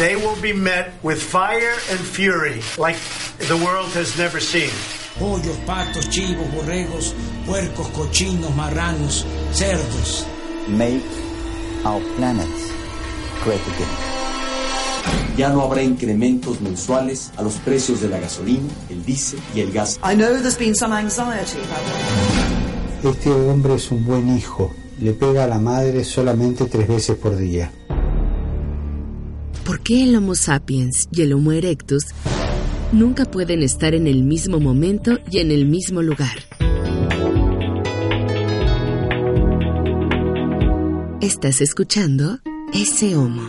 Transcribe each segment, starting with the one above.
They will be met with fire and fury like the world has never seen. Pollos, patos, chivos, borregos, puercos, cochinos, marranos, cerdos. Make our planet great again. Ya no habrá incrementos mensuales a los precios de la gasolina, el diésel y el gas. I know there's been some anxiety about. Este hombre es un buen hijo. Le pega a la madre solamente tres veces por día. ¿Por qué el Homo sapiens y el Homo erectus nunca pueden estar en el mismo momento y en el mismo lugar? Estás escuchando Ese Homo.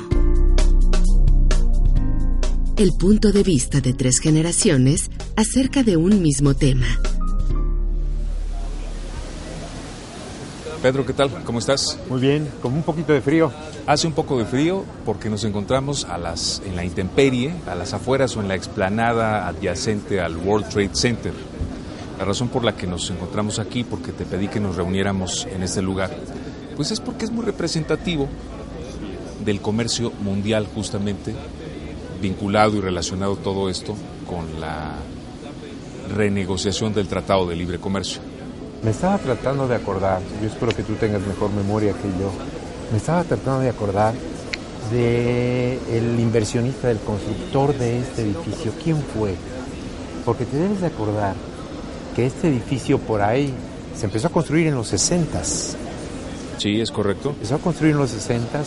El punto de vista de tres generaciones acerca de un mismo tema. Pedro, ¿qué tal? ¿Cómo estás? Muy bien, con un poquito de frío. Hace un poco de frío porque nos encontramos a las, en la intemperie, a las afueras o en la explanada adyacente al World Trade Center. La razón por la que nos encontramos aquí, porque te pedí que nos reuniéramos en este lugar, pues es porque es muy representativo del comercio mundial justamente, vinculado y relacionado todo esto con la renegociación del Tratado de Libre Comercio. Me estaba tratando de acordar, yo espero que tú tengas mejor memoria que yo, me estaba tratando de acordar de el inversionista, del constructor de este edificio. ¿Quién fue? Porque te debes de acordar que este edificio por ahí se empezó a construir en los 60 Sí, es correcto. Empezó a construir en los 60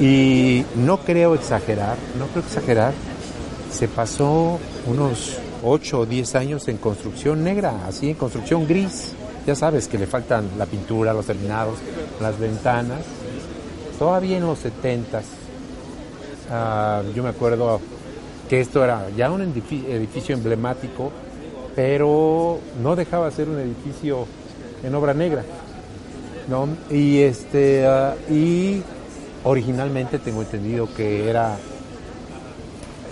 y no creo exagerar, no creo exagerar, se pasó unos 8 o 10 años en construcción negra, así en construcción gris. Ya sabes que le faltan la pintura, los terminados, las ventanas. Todavía en los 70 yo me acuerdo que esto era ya un edificio, emblemático, pero no dejaba de ser un edificio en obra negra. ¿no? Y, este, ah, y originalmente tengo entendido que era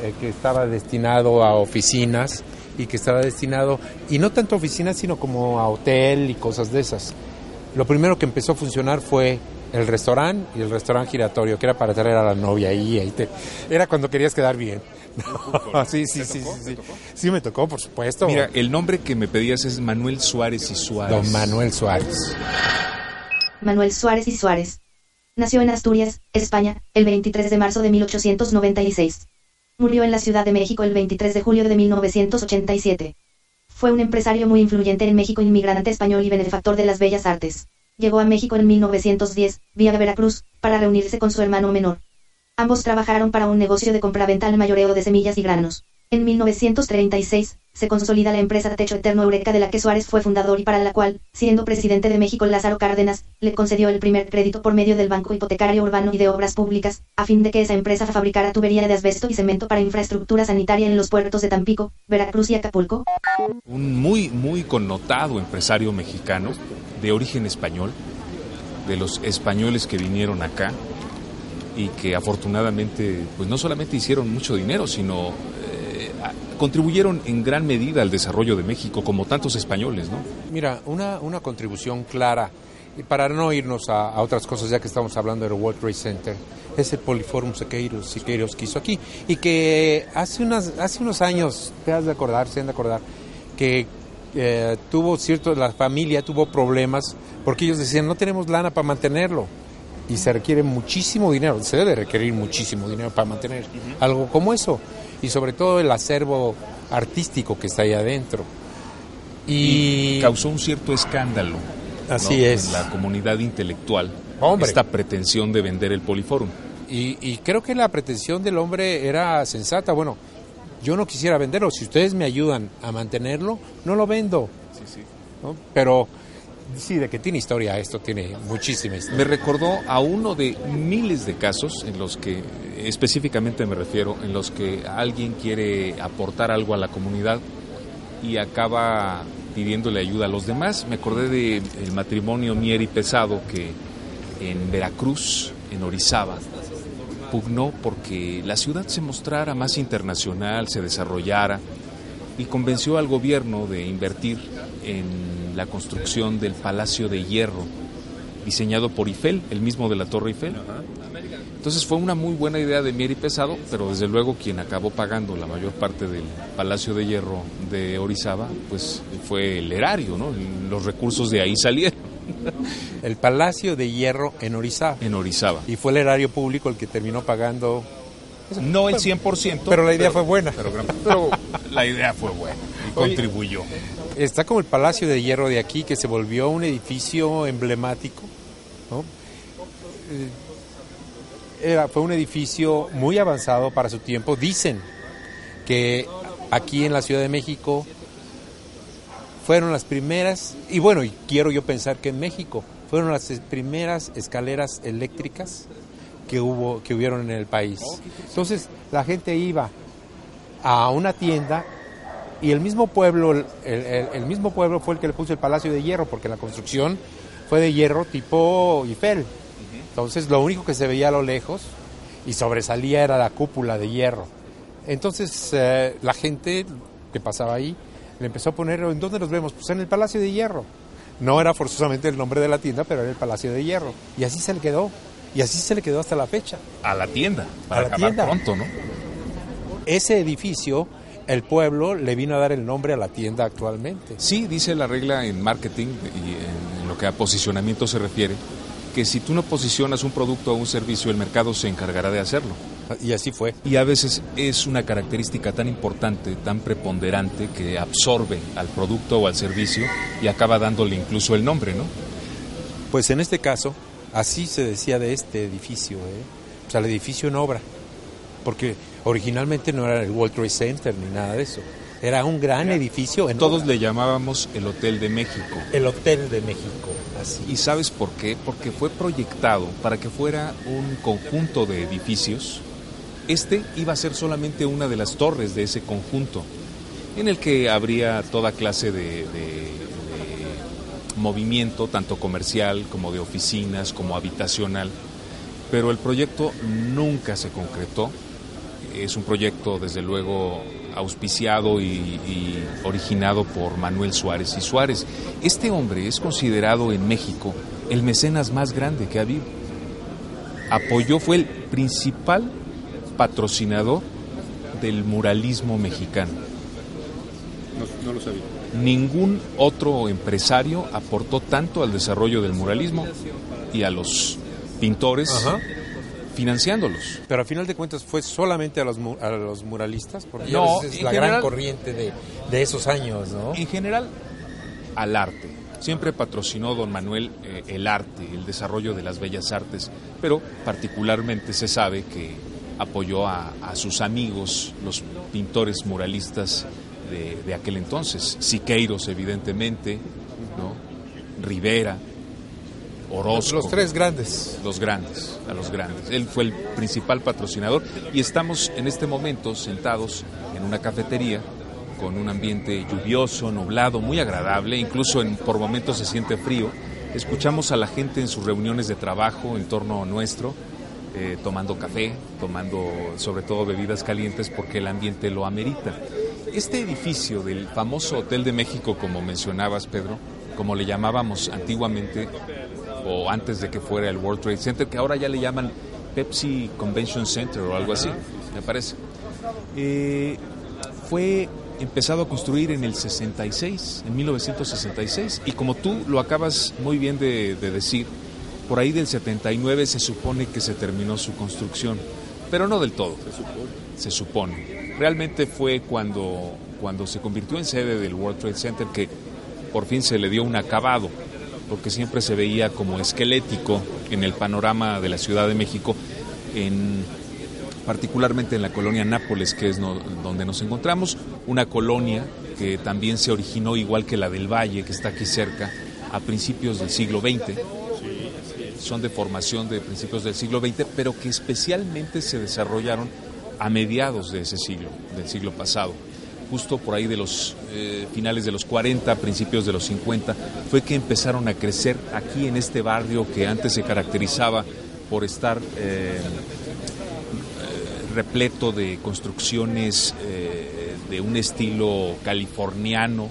eh, que estaba destinado a oficinas y que estaba destinado, y no tanto a oficinas, sino como a hotel y cosas de esas. Lo primero que empezó a funcionar fue el restaurante y el restaurante giratorio, que era para traer a la novia ahí. ahí te, era cuando querías quedar bien. sí, sí, sí, sí, sí. me tocó, por supuesto. Mira, el nombre que me pedías es Manuel Suárez y Suárez. Don Manuel Suárez. Manuel Suárez y Suárez. Nació en Asturias, España, el 23 de marzo de 1896. Murió en la Ciudad de México el 23 de julio de 1987. Fue un empresario muy influyente en México, inmigrante español y benefactor de las bellas artes. Llegó a México en 1910, vía Veracruz, para reunirse con su hermano menor. Ambos trabajaron para un negocio de compraventa al mayoreo de semillas y granos. En 1936, se consolida la empresa Techo Eterno Eureka de la que Suárez fue fundador y para la cual, siendo presidente de México Lázaro Cárdenas, le concedió el primer crédito por medio del Banco Hipotecario Urbano y de Obras Públicas, a fin de que esa empresa fabricara tubería de asbesto y cemento para infraestructura sanitaria en los puertos de Tampico, Veracruz y Acapulco. Un muy, muy connotado empresario mexicano, de origen español, de los españoles que vinieron acá y que afortunadamente, pues no solamente hicieron mucho dinero, sino contribuyeron en gran medida al desarrollo de México, como tantos españoles, ¿no? Mira, una, una contribución clara, y para no irnos a, otras cosas, ya que estamos hablando del World Trade Center, es el Poliforum Siqueiros, Siqueiros que hizo aquí, y que hace, unas, hace unos años, te has de acordar, se han de acordar, que eh, tuvo cierto, la familia tuvo problemas, porque ellos decían, no tenemos lana para mantenerlo y se requiere muchísimo dinero, se debe requerir muchísimo dinero para mantener algo como eso y sobre todo el acervo artístico que está ahí adentro. Y, causó un cierto escándalo. Así es. En la comunidad intelectual. Hombre. Esta pretensión de vender el Poliforum. Y, creo que la pretensión del hombre era sensata. Bueno, yo no quisiera venderlo. Si ustedes me ayudan a mantenerlo, no lo vendo. Sí, sí. Pero Sí, de que tiene historia, esto tiene muchísima historia. Me recordó a uno de miles de casos en los que, específicamente me refiero, en los que alguien quiere aportar algo a la comunidad y acaba pidiéndole ayuda a los demás. Me acordé del matrimonio Mieri Pesado que en Veracruz, en Orizaba, pugnó porque la ciudad se mostrara más internacional, se desarrollara y convenció al gobierno de invertir en la construcción del Palacio de Hierro, diseñado por Eiffel, el mismo de la Torre Eiffel. Entonces fue una muy buena idea de Mieri Pesado, pero desde luego quien acabó pagando la mayor parte del Palacio de Hierro de Orizaba, pues fue el erario, ¿no? Los recursos de ahí salieron. El Palacio de Hierro en Orizaba. En Orizaba. Y fue el erario público el que terminó pagando... No el 100%. Pero la idea fue buena. Pero, pero, la idea fue buena y Oye, contribuyó. Está como el Palacio de Hierro de aquí, que se volvió un edificio emblemático, ¿no? Era, fue un edificio muy avanzado para su tiempo. Dicen que aquí en la Ciudad de México fueron las primeras, y bueno, y quiero yo pensar que en México fueron las primeras escaleras eléctricas que hubo, que hubieron en el país. Entonces la gente iba a una tienda y el mismo pueblo, el, el, el, mismo pueblo fue el que le puso el Palacio de Hierro, porque la construcción fue de hierro tipo Eiffel. Entonces lo único que se veía a lo lejos y sobresalía era la cúpula de hierro. Entonces eh, la gente que pasaba ahí le empezó a poner, ¿en dónde nos vemos? Pues en el Palacio de Hierro. No era forzosamente el nombre de la tienda, pero era el Palacio de Hierro. Y así se le quedó. Y así se le quedó hasta la fecha. A la tienda, para a la tienda. pronto, ¿no? Ese edificio, el pueblo le vino a dar el nombre a la tienda actualmente. Sí, dice la regla en marketing y en lo que a posicionamiento se refiere, que si tú no posicionas un producto o un servicio, el mercado se encargará de hacerlo. Y así fue. Y a veces es una característica tan importante, tan preponderante, que absorbe al producto o al servicio y acaba dándole incluso el nombre, ¿no? Pues en este caso, así se decía de este edificio, ¿eh? o sea, el edificio en obra, porque originalmente no era el World Trade Center ni nada de eso. Era un gran edificio. En Todos obra. le llamábamos el Hotel de México. El Hotel de México, así. ¿Y sabes por qué? Porque fue proyectado para que fuera un conjunto de edificios. Este iba a ser solamente una de las torres de ese conjunto, en el que habría toda clase de movimiento, tanto comercial como de oficinas, como habitacional. Pero el proyecto nunca se concretó. Es un proyecto, desde luego, auspiciado y, y, originado por Manuel Suárez y Suárez. Este hombre es considerado en México el mecenas más grande que ha habido. Apoyó, fue el principal patrocinador del muralismo mexicano. No, no, lo sabía. Ningún otro empresario aportó tanto al desarrollo del muralismo y a los pintores. Ajá financiándolos. Pero a final de cuentas fue solamente a los, a los muralistas, porque no, es la general, gran corriente de, de, esos años, ¿no? En general, al arte. Siempre patrocinó don Manuel eh, el arte, el desarrollo de las bellas artes, pero particularmente se sabe que apoyó a, a sus amigos, los pintores muralistas de, de aquel entonces, Siqueiros evidentemente, ¿no? Rivera, Orozco. Los tres grandes. Los grandes, a los grandes. Él fue el principal patrocinador y estamos en este momento sentados en una cafetería con un ambiente lluvioso, nublado, muy agradable, incluso en, por momentos se siente frío. Escuchamos a la gente en sus reuniones de trabajo en torno nuestro, eh, tomando café, tomando sobre todo bebidas calientes porque el ambiente lo amerita. Este edificio del famoso Hotel de México, como mencionabas, Pedro, como le llamábamos antiguamente, o antes de que fuera el World Trade Center, que ahora ya le llaman Pepsi Convention Center o algo así, me parece. Eh, fue empezado a construir en el 66, en 1966, y como tú lo acabas muy bien de, de decir, por ahí del 79 se supone que se terminó su construcción, pero no del todo, se supone. Se supone. Realmente fue cuando, cuando se convirtió en sede del World Trade Center que por fin se le dio un acabado porque siempre se veía como esquelético en el panorama de la Ciudad de México, en, particularmente en la colonia Nápoles, que es no, donde nos encontramos, una colonia que también se originó igual que la del Valle, que está aquí cerca, a principios del siglo XX. Son de formación de principios del siglo XX, pero que especialmente se desarrollaron a mediados de ese siglo, del siglo pasado. Justo por ahí de los eh, finales de los 40, principios de los 50, fue que empezaron a crecer aquí en este barrio que antes se caracterizaba por estar eh, eh, repleto de construcciones de un estilo californiano,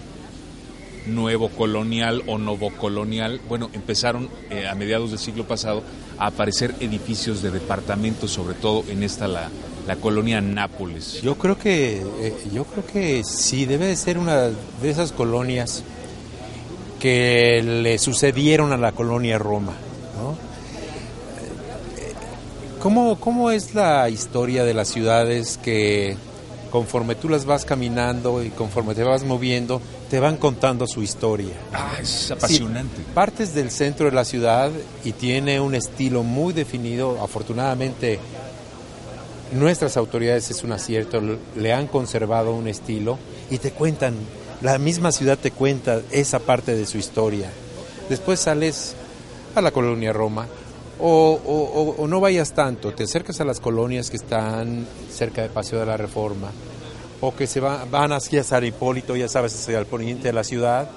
nuevo colonial o novocolonial. Bueno, empezaron a mediados del siglo pasado a aparecer edificios de departamentos, sobre todo en esta la, la colonia Nápoles. Yo creo que eh, yo creo que sí debe de ser una de esas colonias que le sucedieron a la colonia Roma, ¿no? Eh, ¿Cómo, ¿Cómo es la historia de las ciudades que conforme tú las vas caminando y conforme te vas moviendo, te van contando su historia? Ah, es apasionante. Sí, partes del centro de la ciudad y tiene un estilo muy definido, afortunadamente nuestras autoridades es un acierto, le han conservado un estilo y te cuentan, la misma ciudad te cuenta esa parte de su historia. Después sales a la colonia Roma o, no vayas tanto, te acercas a las colonias que están cerca de Paseo de la Reforma o que se va, van hacia San Hipólito, ya sabes, hacia el poniente de la ciudad.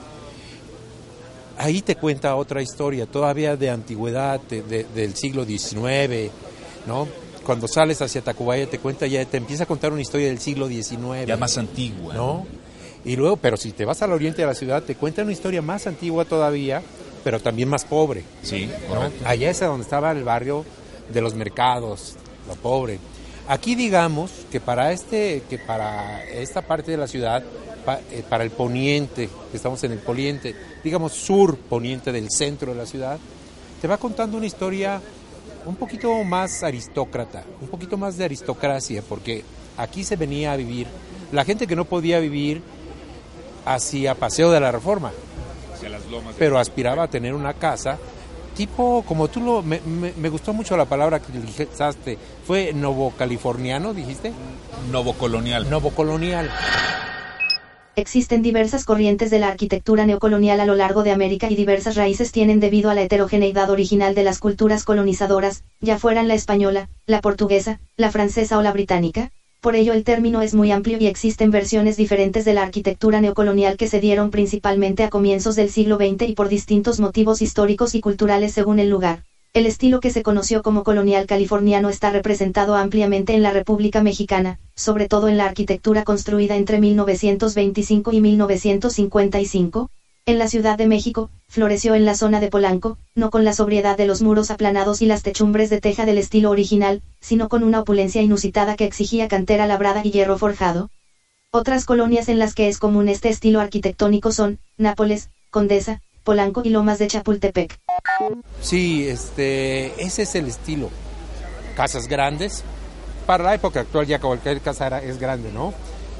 Ahí te cuenta otra historia, todavía de antigüedad, de, de, del siglo XIX, ¿no? Cuando sales hacia Tacubaya te cuenta ya te empieza a contar una historia del siglo XIX ya más antigua no y luego pero si te vas al oriente de la ciudad te cuenta una historia más antigua todavía pero también más pobre. Sí correcto. ¿no? allá es donde estaba el barrio de los mercados lo pobre. Aquí digamos que para este que para esta parte de la ciudad pa, eh, para el poniente que estamos en el poniente digamos sur poniente del centro de la ciudad te va contando una historia un poquito más aristócrata, un poquito más de aristocracia, porque aquí se venía a vivir la gente que no podía vivir hacia Paseo de la Reforma, hacia las lomas pero aspiraba a tener una casa tipo, como tú lo, me, me, me gustó mucho la palabra que utilizaste, fue novocaliforniano, dijiste? Novocolonial. Novocolonial. Existen diversas corrientes de la arquitectura neocolonial a lo largo de América y diversas raíces tienen debido a la heterogeneidad original de las culturas colonizadoras, ya fueran la española, la portuguesa, la francesa o la británica. Por ello el término es muy amplio y existen versiones diferentes de la arquitectura neocolonial que se dieron principalmente a comienzos del siglo XX y por distintos motivos históricos y culturales según el lugar. El estilo que se conoció como colonial californiano está representado ampliamente en la República Mexicana, sobre todo en la arquitectura construida entre 1925 y 1955. En la Ciudad de México, floreció en la zona de Polanco, no con la sobriedad de los muros aplanados y las techumbres de teja del estilo original, sino con una opulencia inusitada que exigía cantera labrada y hierro forjado. Otras colonias en las que es común este estilo arquitectónico son, Nápoles, Condesa, Polanco y Lomas de Chapultepec. Sí, este, ese es el estilo. Casas grandes. Para la época actual ya cualquier casa es grande, ¿no?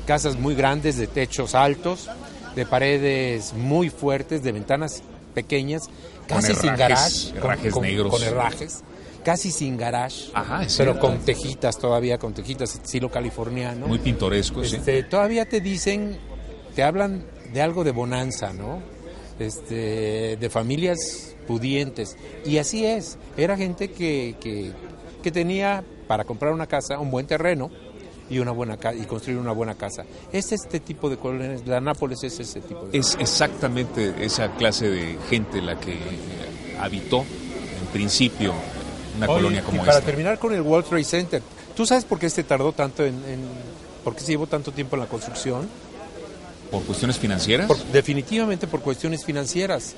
Casas muy grandes, de techos altos, de paredes muy fuertes, de ventanas pequeñas, casi sin garage, herrajes con, negros. con, con herrajes, casi sin garage, Ajá, pero cierto. con tejitas todavía, con tejitas estilo californiano. Muy pintoresco, este, sí. Todavía te dicen, te hablan de algo de bonanza, ¿no? Este, de familias pudientes. Y así es, era gente que, que, que tenía para comprar una casa un buen terreno y una buena ca- y construir una buena casa. Es este tipo de colonias, la Nápoles es ese tipo de Es exactamente esa clase de gente la que habitó en principio una Oye, colonia como y para esta. terminar con el World Trade Center, ¿tú sabes por qué este tardó tanto en, en por qué se llevó tanto tiempo en la construcción? ¿Por cuestiones financieras? Por- definitivamente por cuestiones financieras.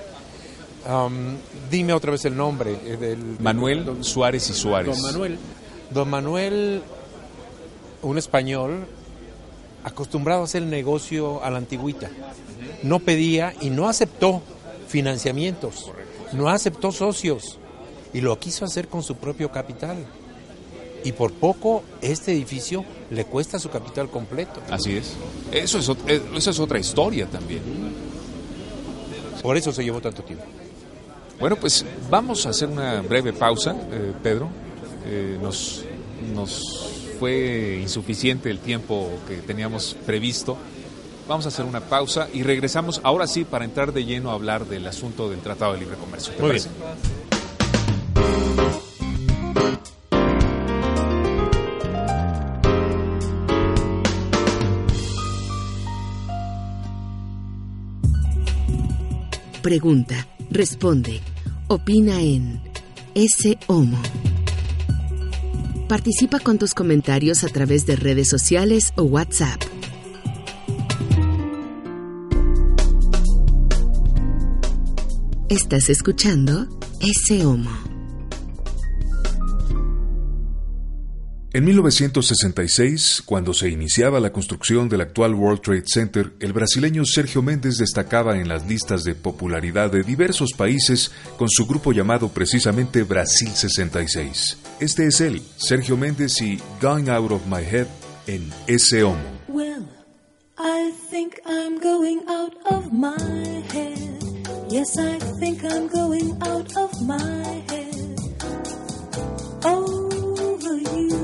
Um, dime otra vez el nombre. eh, del- Manuel Suárez y Suárez. Don Manuel. Don Manuel, un español acostumbrado a hacer el negocio a la antigüita. No pedía y no aceptó financiamientos, no aceptó socios y lo quiso hacer con su propio capital. Y por poco este edificio le cuesta su capital completo. Así es. Eso es, eh, eso es otra historia también. Por eso se llevó tanto tiempo. Bueno, pues vamos a hacer una breve pausa, eh, Pedro. Eh, nos, nos fue insuficiente el tiempo que teníamos previsto. Vamos a hacer una pausa y regresamos ahora sí para entrar de lleno a hablar del asunto del Tratado de Libre Comercio. ¿Te Muy parece? Pregunta, responde, opina en ese Homo. Participa con tus comentarios a través de redes sociales o WhatsApp. Estás escuchando ese Homo. En 1966, cuando se iniciaba la construcción del actual World Trade Center, el brasileño Sergio Méndez destacaba en las listas de popularidad de diversos países con su grupo llamado precisamente Brasil 66. Este es él, Sergio Méndez y Going Out of My Head en ese homo. Well, I think I'm going out of my head. Yes, I think I'm going out of my head. Over you,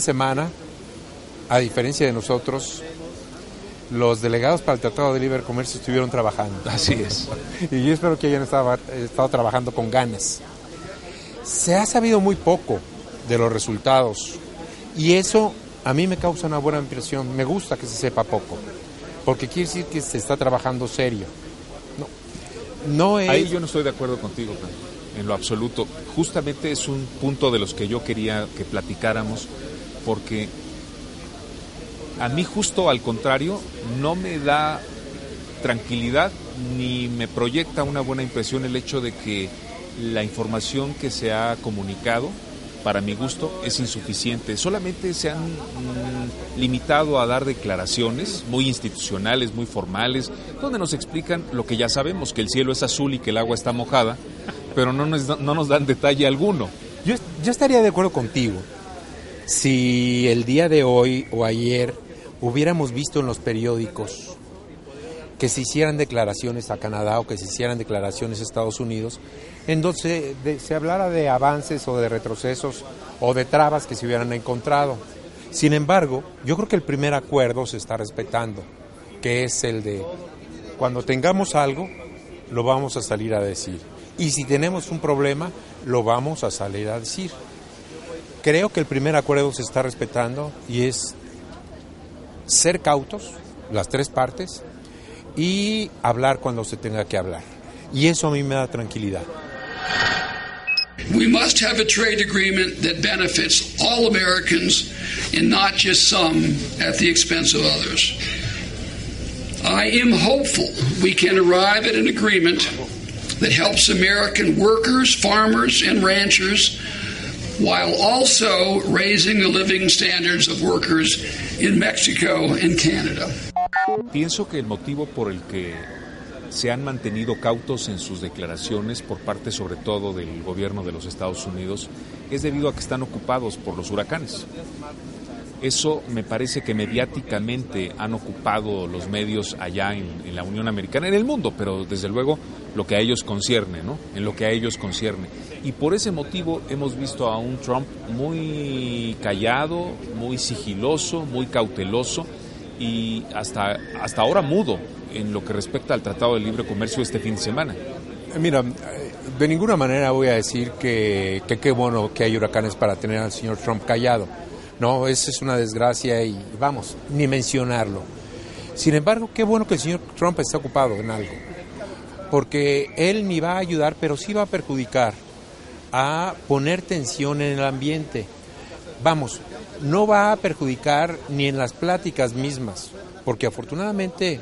Semana, a diferencia de nosotros, los delegados para el Tratado de Libre Comercio estuvieron trabajando. Así es. Y yo espero que hayan estado, estado trabajando con ganas. Se ha sabido muy poco de los resultados y eso a mí me causa una buena impresión. Me gusta que se sepa poco, porque quiere decir que se está trabajando serio. No, no es... Ahí yo no estoy de acuerdo contigo, en lo absoluto. Justamente es un punto de los que yo quería que platicáramos, porque a mí justo al contrario no me da tranquilidad ni me proyecta una buena impresión el hecho de que la información que se ha comunicado, para mi gusto, es insuficiente. Solamente se han mm, limitado a dar declaraciones muy institucionales, muy formales, donde nos explican lo que ya sabemos, que el cielo es azul y que el agua está mojada, pero no nos, no nos dan detalle alguno. Yo estaría de acuerdo contigo si el día de hoy o ayer hubiéramos visto en los periódicos que se hicieran declaraciones a Canadá o que se hicieran declaraciones a Estados Unidos, en donde se, hablara de avances o de retrocesos o de trabas que se hubieran encontrado. Sin embargo, yo creo que el primer acuerdo se está respetando, que es el de cuando tengamos algo, lo vamos a salir a decir. Y si tenemos un problema, lo vamos a salir a decir. Creo que el primer acuerdo se está respetando y es ser cautos, las tres partes, y hablar cuando se tenga que hablar. Y eso a mí me da tranquilidad. We must have a trade agreement that benefits all Americans and not just some at the expense of others. I am hopeful we can arrive at an agreement that helps American workers, farmers, and ranchers while also raising the living standards of workers in Mexico and Canada. Pienso que el motivo por el que se han mantenido cautos en sus declaraciones por parte sobre todo del gobierno de los Estados Unidos es debido a que están ocupados por los huracanes. Eso me parece que mediáticamente han ocupado los medios allá en, la Unión Americana, en el mundo, pero desde luego lo que a ellos concierne, ¿no? En lo que a ellos concierne. Y por ese motivo hemos visto a un Trump muy callado, muy sigiloso, muy cauteloso y hasta, hasta ahora mudo en lo que respecta al Tratado de Libre Comercio este fin de semana. Mira, de ninguna manera voy a decir que qué bueno que hay huracanes para tener al señor Trump callado. No, eso es una desgracia y vamos, ni mencionarlo. Sin embargo, qué bueno que el señor Trump está ocupado en algo. Porque él ni va a ayudar, pero sí va a perjudicar a poner tensión en el ambiente. Vamos, no va a perjudicar ni en las pláticas mismas, porque afortunadamente,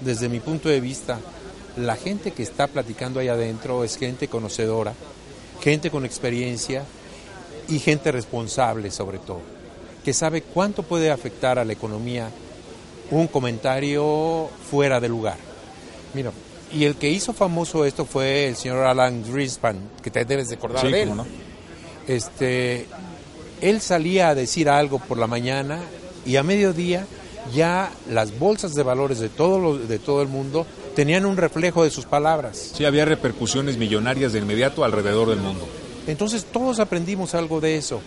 desde mi punto de vista, la gente que está platicando ahí adentro es gente conocedora, gente con experiencia y gente responsable sobre todo, que sabe cuánto puede afectar a la economía un comentario fuera de lugar. Mira, y el que hizo famoso esto fue el señor Alan Greenspan, que te debes de acordar Sí, de él. cómo no. Este, él salía a decir algo por la mañana y a mediodía ya las bolsas de valores de todo, lo- de todo el mundo tenían un reflejo de sus palabras. Sí, había repercusiones millonarias de inmediato alrededor del mundo. Entonces todos aprendimos algo de eso.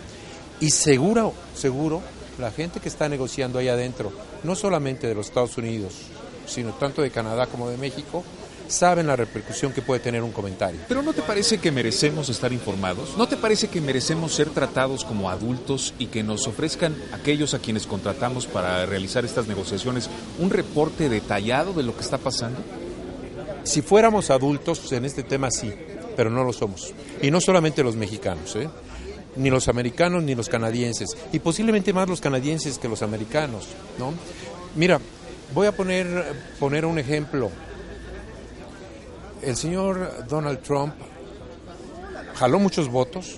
Y seguro, seguro, la gente que está negociando ahí adentro, no solamente de los Estados Unidos, sino tanto de Canadá como de México, saben la repercusión que puede tener un comentario. Pero ¿no te parece que merecemos estar informados? ¿No te parece que merecemos ser tratados como adultos y que nos ofrezcan aquellos a quienes contratamos para realizar estas negociaciones un reporte detallado de lo que está pasando? Si fuéramos adultos en este tema sí, pero no lo somos. Y no solamente los mexicanos, ¿eh? Ni los americanos ni los canadienses, y posiblemente más los canadienses que los americanos. ¿no? Mira, voy a poner, poner un ejemplo. El señor Donald Trump jaló muchos votos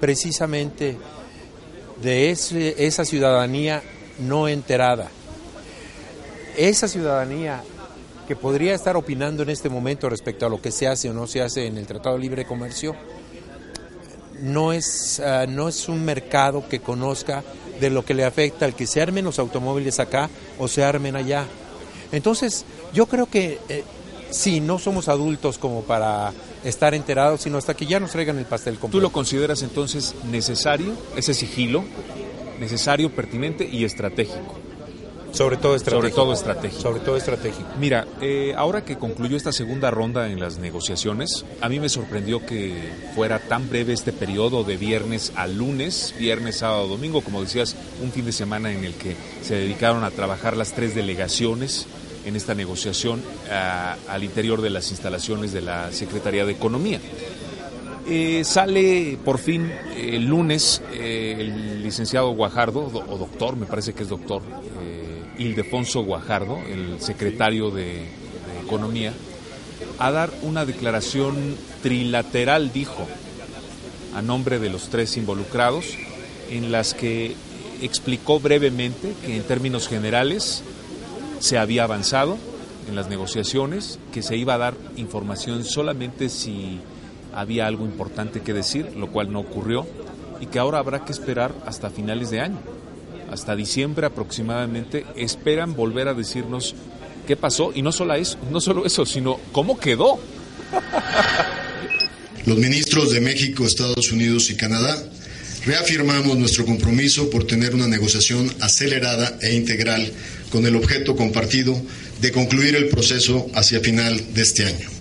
precisamente de ese- esa ciudadanía no enterada. Esa ciudadanía que podría estar opinando en este momento respecto a lo que se hace o no se hace en el Tratado de Libre Comercio, no es, ah, no es un mercado que conozca de lo que le afecta al que se armen los automóviles acá o se armen allá. Entonces, yo creo que eh, sí, no somos adultos como para estar enterados, sino hasta que ya nos traigan el pastel ¿Tú completo. lo consideras entonces necesario, ese sigilo, necesario, pertinente y estratégico? Sobre todo Sobre todo estratégico. Sobre todo estratégico. Mira, eh, ahora que concluyó esta segunda ronda en las negociaciones, a mí me sorprendió que fuera tan breve este periodo de viernes a lunes, viernes, sábado, domingo, como decías, un fin de semana en el que se dedicaron a trabajar las tres delegaciones en esta negociación ah, al interior de las instalaciones de la Secretaría de Economía. Eh, sale por fin eh, el lunes eh, el licenciado Guajardo, do- o doctor, me parece que es doctor, Ildefonso Guajardo, el secretario de, de Economía, a dar una declaración trilateral, dijo, a nombre de los tres involucrados, en las que explicó brevemente que en términos generales se había avanzado en las negociaciones, que se iba a dar información solamente si había algo importante que decir, lo cual no ocurrió, y que ahora habrá que esperar hasta finales de año, hasta diciembre aproximadamente, esperan volver a decirnos qué pasó, y no solo eso, no solo eso sino cómo quedó. Los ministros de México, Estados Unidos y Canadá reafirmamos nuestro compromiso por tener una negociación acelerada e integral con el objeto compartido de concluir el proceso hacia final de este año.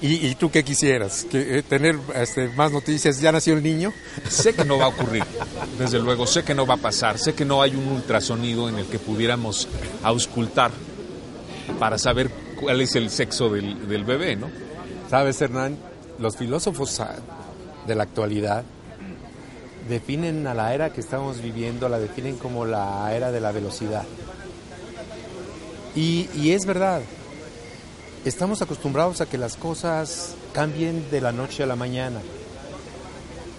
¿Y, y tú qué quisieras? ¿Que, eh, ¿Tener este, más noticias? ¿Ya nació el niño? Sé que no va a ocurrir, desde luego, sé que no va a pasar, sé que no hay un ultrasonido en el que pudiéramos auscultar para saber cuál es el sexo del, del bebé, ¿no? Sabes, Hernán, los filósofos ah, de la actualidad definen a la era que estamos viviendo, la definen como la era de la velocidad. Y, y es verdad, estamos acostumbrados a que las cosas cambien de la noche a la mañana.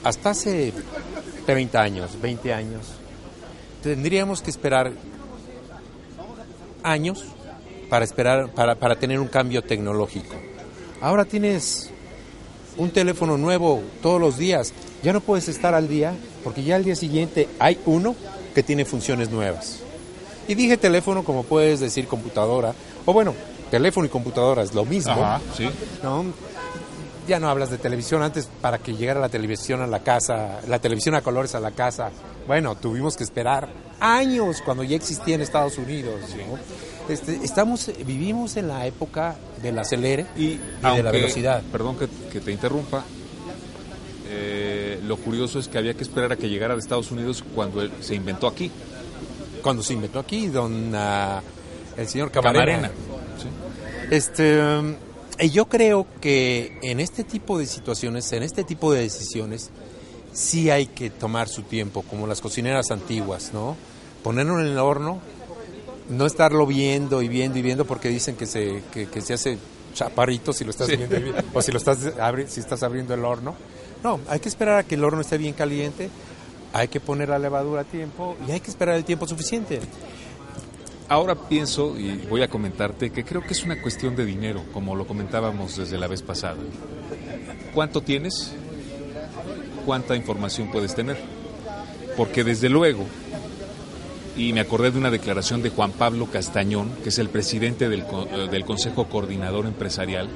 Hasta hace 30 años, 20 años, tendríamos que esperar años para esperar para, para tener un cambio tecnológico. Ahora tienes un teléfono nuevo todos los días. Ya no puedes estar al día porque ya al día siguiente hay uno que tiene funciones nuevas. Y dije teléfono como puedes decir computadora. O bueno, teléfono y computadora es lo mismo. Ajá, sí. ¿no? ya no hablas de televisión. Antes, para que llegara la televisión a la casa, la televisión a colores a la casa, bueno, tuvimos que esperar años cuando ya existía en Estados Unidos. ¿no? Este, estamos, vivimos en la época del acelere y, de la velocidad. Perdón que, que te interrumpa. eh, lo curioso es que había que esperar a que llegara de Estados Unidos cuando él se inventó aquí. Cuando se inventó aquí, don ah, el señor Camarena. Camarena. Este, y yo creo que en este tipo de situaciones, en este tipo de decisiones, sí hay que tomar su tiempo, como las cocineras antiguas, ¿no? Ponerlo en el horno, no estarlo viendo y viendo y viendo porque dicen que se, que, que se hace chaparrito si lo estás Sí. viendo y o si lo estás abri- si estás abriendo el horno. No, hay que esperar a que el horno esté bien caliente, hay que poner la levadura a tiempo y hay que esperar el tiempo suficiente. Ahora pienso y voy a comentarte que creo que es una cuestión de dinero, como lo comentábamos desde la vez pasada. ¿Cuánto tienes? ¿Cuánta información puedes tener? Porque desde luego, y me acordé de una declaración de Juan Pablo Castañón, que es el presidente del, eh, del Consejo Coordinador Empresarial,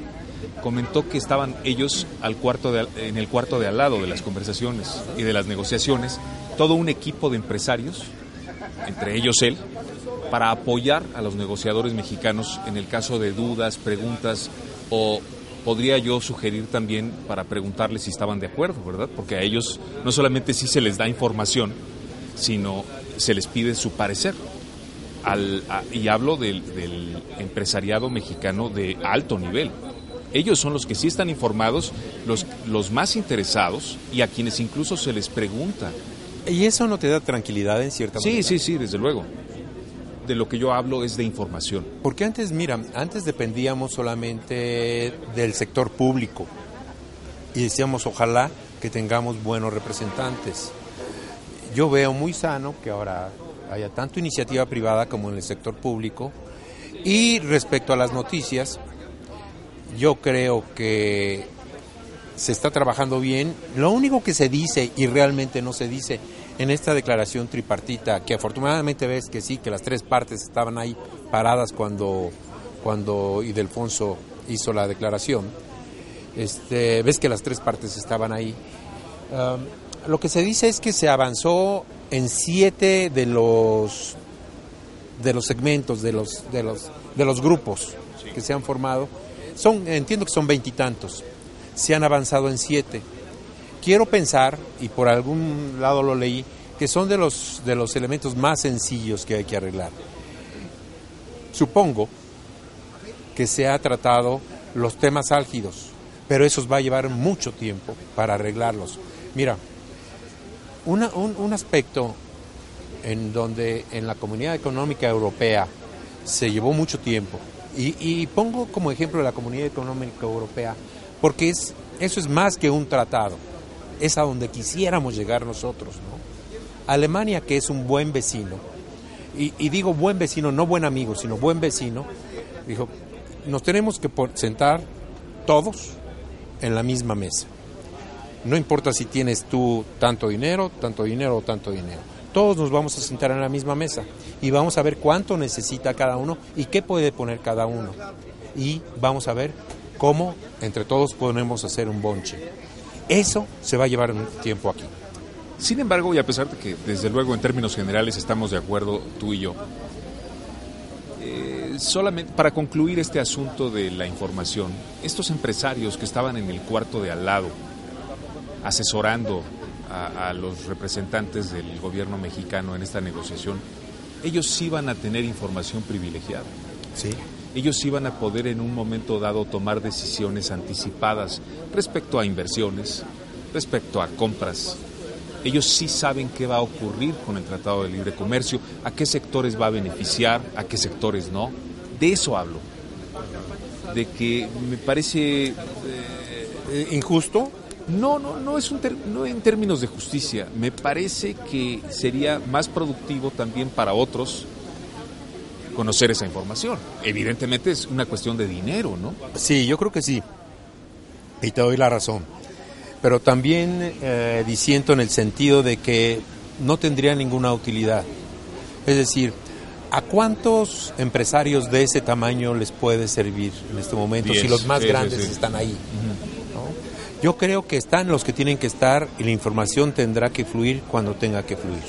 comentó que estaban ellos al cuarto de en el cuarto de al lado de las conversaciones y de las negociaciones, todo un equipo de empresarios, entre ellos él, para apoyar a los negociadores mexicanos en el caso de dudas, preguntas o podría yo sugerir también para preguntarles si estaban de acuerdo, ¿verdad? Porque a ellos no solamente sí se les da información, sino se les pide su parecer. Al- a- y hablo del, del empresariado mexicano de alto nivel. Ellos son los que sí están informados, los, los más interesados y a quienes incluso se les pregunta. ¿Y eso no te da tranquilidad en cierta Sí, manera? sí, sí, desde luego. De lo que yo hablo es de información. Porque antes, mira, antes dependíamos solamente del sector público y decíamos ojalá que tengamos buenos representantes. Yo veo muy sano que ahora haya tanto iniciativa privada como en el sector público y respecto a las noticias, yo creo que se está trabajando bien. Lo único que se dice y realmente no se dice en esta declaración tripartita, que afortunadamente ves que sí, que las tres partes estaban ahí paradas cuando, cuando Idelfonso hizo la declaración, este, ves que las tres partes estaban ahí. Lo que se dice es que se avanzó en siete de los de los segmentos, de los, de los, de los grupos que se han formado. Son, entiendo que son veintitantos. Se han avanzado en siete. Quiero pensar, y por algún lado lo leí, que son de los, de los elementos más sencillos que hay que arreglar. Supongo que se ha tratado los temas álgidos, pero eso va a llevar mucho tiempo para arreglarlos. Mira, un, un aspecto en donde en la Comunidad Económica Europea se llevó mucho tiempo, y, y pongo como ejemplo la Comunidad Económica Europea, porque es, eso es más que un tratado, es a donde quisiéramos llegar nosotros. ¿no? Alemania, que es un buen vecino, y, y digo buen vecino, no buen amigo, sino buen vecino, dijo, nos tenemos que sentar todos en la misma mesa. No importa si tienes tú tanto dinero, tanto dinero o tanto dinero. Todos nos vamos a sentar en la misma mesa y vamos a ver cuánto necesita cada uno y qué puede poner cada uno. Y vamos a ver cómo entre todos podemos hacer un bonche. Eso se va a llevar un tiempo aquí. Sin embargo, y a pesar de que desde luego en términos generales estamos de acuerdo tú y yo, eh, solamente para concluir este asunto de la información, estos empresarios que estaban en el cuarto de al lado, asesorando a, a los representantes del gobierno mexicano en esta negociación, ellos sí van a tener información privilegiada. Sí. Ellos van a poder en un momento dado tomar decisiones anticipadas respecto a inversiones, respecto a compras. Ellos sí saben qué va a ocurrir con el Tratado de Libre Comercio, a qué sectores va a beneficiar, a qué sectores no. De eso hablo. De que me parece eh, injusto. No, no, no es un ter- no en términos de justicia. Me parece que sería más productivo también para otros conocer esa información. Evidentemente es una cuestión de dinero, ¿no? Sí, yo creo que sí. Y te doy la razón. Pero también eh, disiento en el sentido de que no tendría ninguna utilidad. Es decir, ¿a cuántos empresarios de ese tamaño les puede servir en este momento Diez. si los más Sí, grandes sí. están ahí? ¿no? Yo creo que están los que tienen que estar y la información tendrá que fluir cuando tenga que fluir.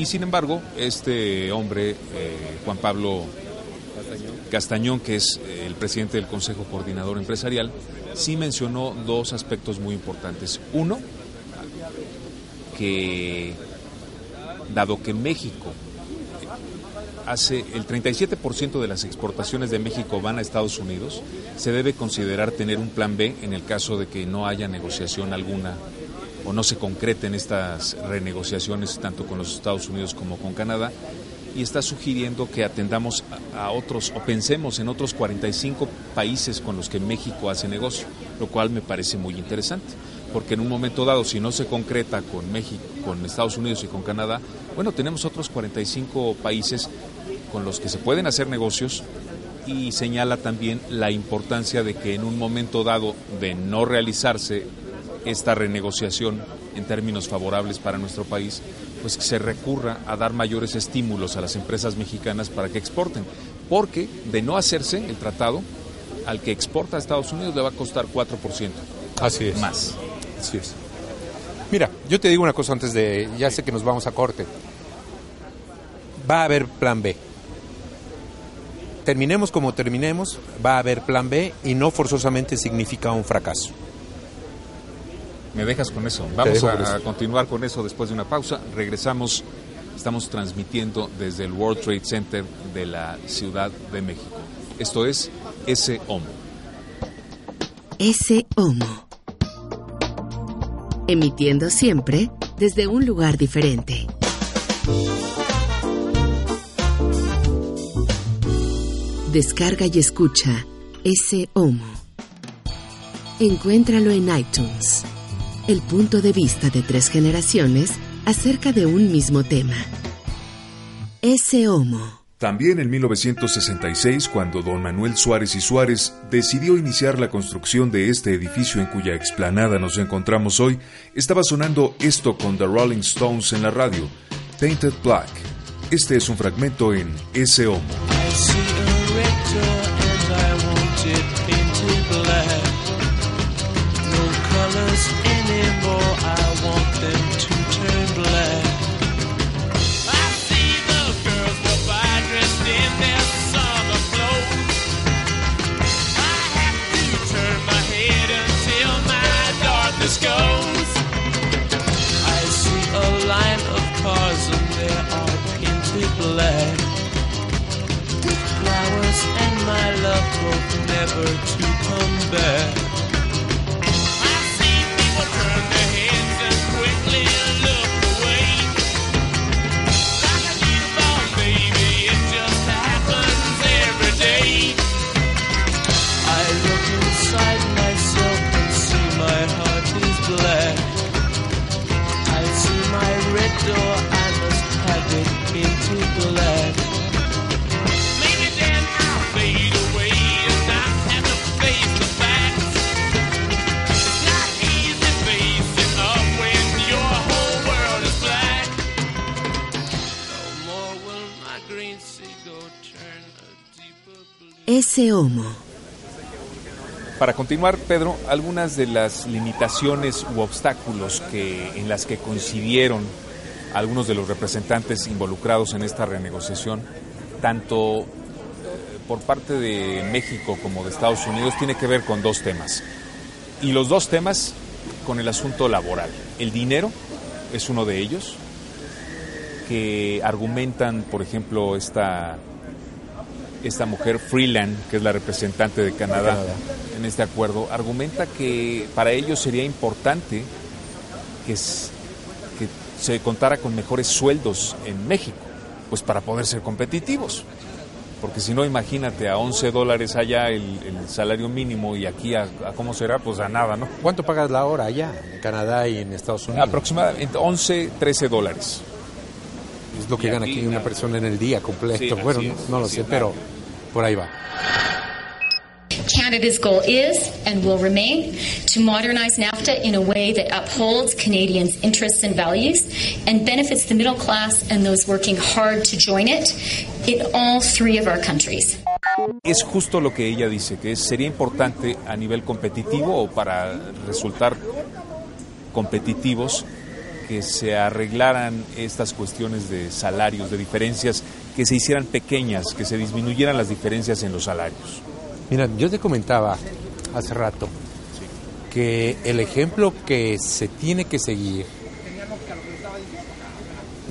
Y sin embargo, este hombre, eh, Juan Pablo Castañón, que es eh, el presidente del Consejo Coordinador Empresarial, sí mencionó dos aspectos muy importantes. Uno, que dado que México hace el 37% de las exportaciones de México van a Estados Unidos, se debe considerar tener un plan B en el caso de que no haya negociación alguna o no se concreten estas renegociaciones tanto con los Estados Unidos como con Canadá y está sugiriendo que atendamos a, otros o pensemos en otros 45 países con los que México hace negocio, lo cual me parece muy interesante, porque en un momento dado, si no se concreta con México, con Estados Unidos y con Canadá, bueno, tenemos otros 45 países con los que se pueden hacer negocios y señala también la importancia de que en un momento dado de no realizarse esta renegociación en términos favorables para nuestro país, pues que se recurra a dar mayores estímulos a las empresas mexicanas para que exporten, porque de no hacerse el tratado, al que exporta a Estados Unidos le va a costar 4%. Así es. Más. Así es. Mira, yo te digo una cosa antes de, ya sé que nos vamos a corte. Va a haber plan B. Terminemos como terminemos, va a haber plan B y no forzosamente significa un fracaso. Me dejas con eso. Vamos a, a, continuar con eso después de una pausa. Regresamos. Estamos transmitiendo desde el World Trade Center de la Ciudad de México. Esto es ese Homo. Ese Homo. Emitiendo siempre desde un lugar diferente. Descarga y escucha ese Homo. Encuéntralo en iTunes el punto de vista de tres generaciones acerca de un mismo tema. Ese Homo. También en 1966, cuando don Manuel Suárez y Suárez decidió iniciar la construcción de este edificio en cuya explanada nos encontramos hoy, estaba sonando esto con The Rolling Stones en la radio, Painted Black. Este es un fragmento en Ese Homo. And my love hope never to come back. Ese Homo. Para continuar, Pedro, algunas de las limitaciones u obstáculos en las que coincidieron algunos de los representantes involucrados en esta renegociación, tanto por parte de México como de Estados Unidos, tiene que ver con dos temas. Y los dos temas con el asunto laboral. El dinero es uno de ellos, que argumentan, por ejemplo, esta esta mujer Freeland, que es la representante de Canadá, Canadá, en este acuerdo, argumenta que para ellos sería importante que, que, se contara con mejores sueldos en México, pues para poder ser competitivos. Porque si no, imagínate, a 11 dólares allá el, el salario mínimo y aquí a, a, cómo será, pues a nada, ¿no? ¿Cuánto pagas la hora allá, en Canadá y en Estados Unidos? Aproximadamente 11, 13 dólares. Es lo que y gana aquí, aquí una persona en el día completo. Sí, bueno, es, no lo sé, pero por ahí va. Canada's goal is and will remain to modernize NAFTA in a way that upholds Canadians' interests and values and benefits the middle class and those working hard to join it in all three of our countries. Es justo lo que ella dice, que sería importante a nivel competitivo o para resultar competitivos que se arreglaran estas cuestiones de salarios, de diferencias, que se hicieran pequeñas, que se disminuyeran las diferencias en los salarios. Mira, yo te comentaba hace rato que el ejemplo que se tiene que seguir,